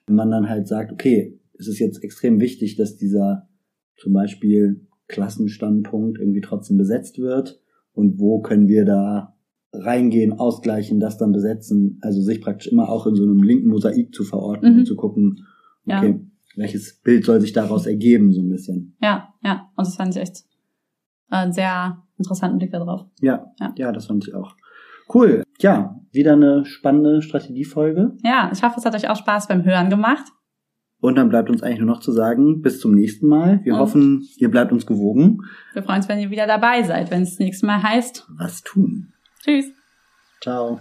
Speaker 3: man dann halt sagt, okay, es ist jetzt extrem wichtig, dass dieser zum Beispiel Klassenstandpunkt irgendwie trotzdem besetzt wird und wo können wir da reingehen, ausgleichen, das dann besetzen, also sich praktisch immer auch in so einem linken Mosaik zu verorten mhm. und zu gucken, okay, ja. welches Bild soll sich daraus ergeben, so ein bisschen.
Speaker 4: Ja, ja, und das fand ich echt einen sehr interessanten Blick darauf.
Speaker 3: Ja, ja, ja, das fand ich auch. Cool. Ja, wieder eine spannende Strategiefolge.
Speaker 4: Ja, ich hoffe, es hat euch auch Spaß beim Hören gemacht.
Speaker 3: Und dann bleibt uns eigentlich nur noch zu sagen, bis zum nächsten Mal. Wir und hoffen, ihr bleibt uns gewogen.
Speaker 4: Wir freuen uns, wenn ihr wieder dabei seid, wenn es das nächste Mal heißt.
Speaker 3: Was tun?
Speaker 4: Tschüss.
Speaker 3: Ciao.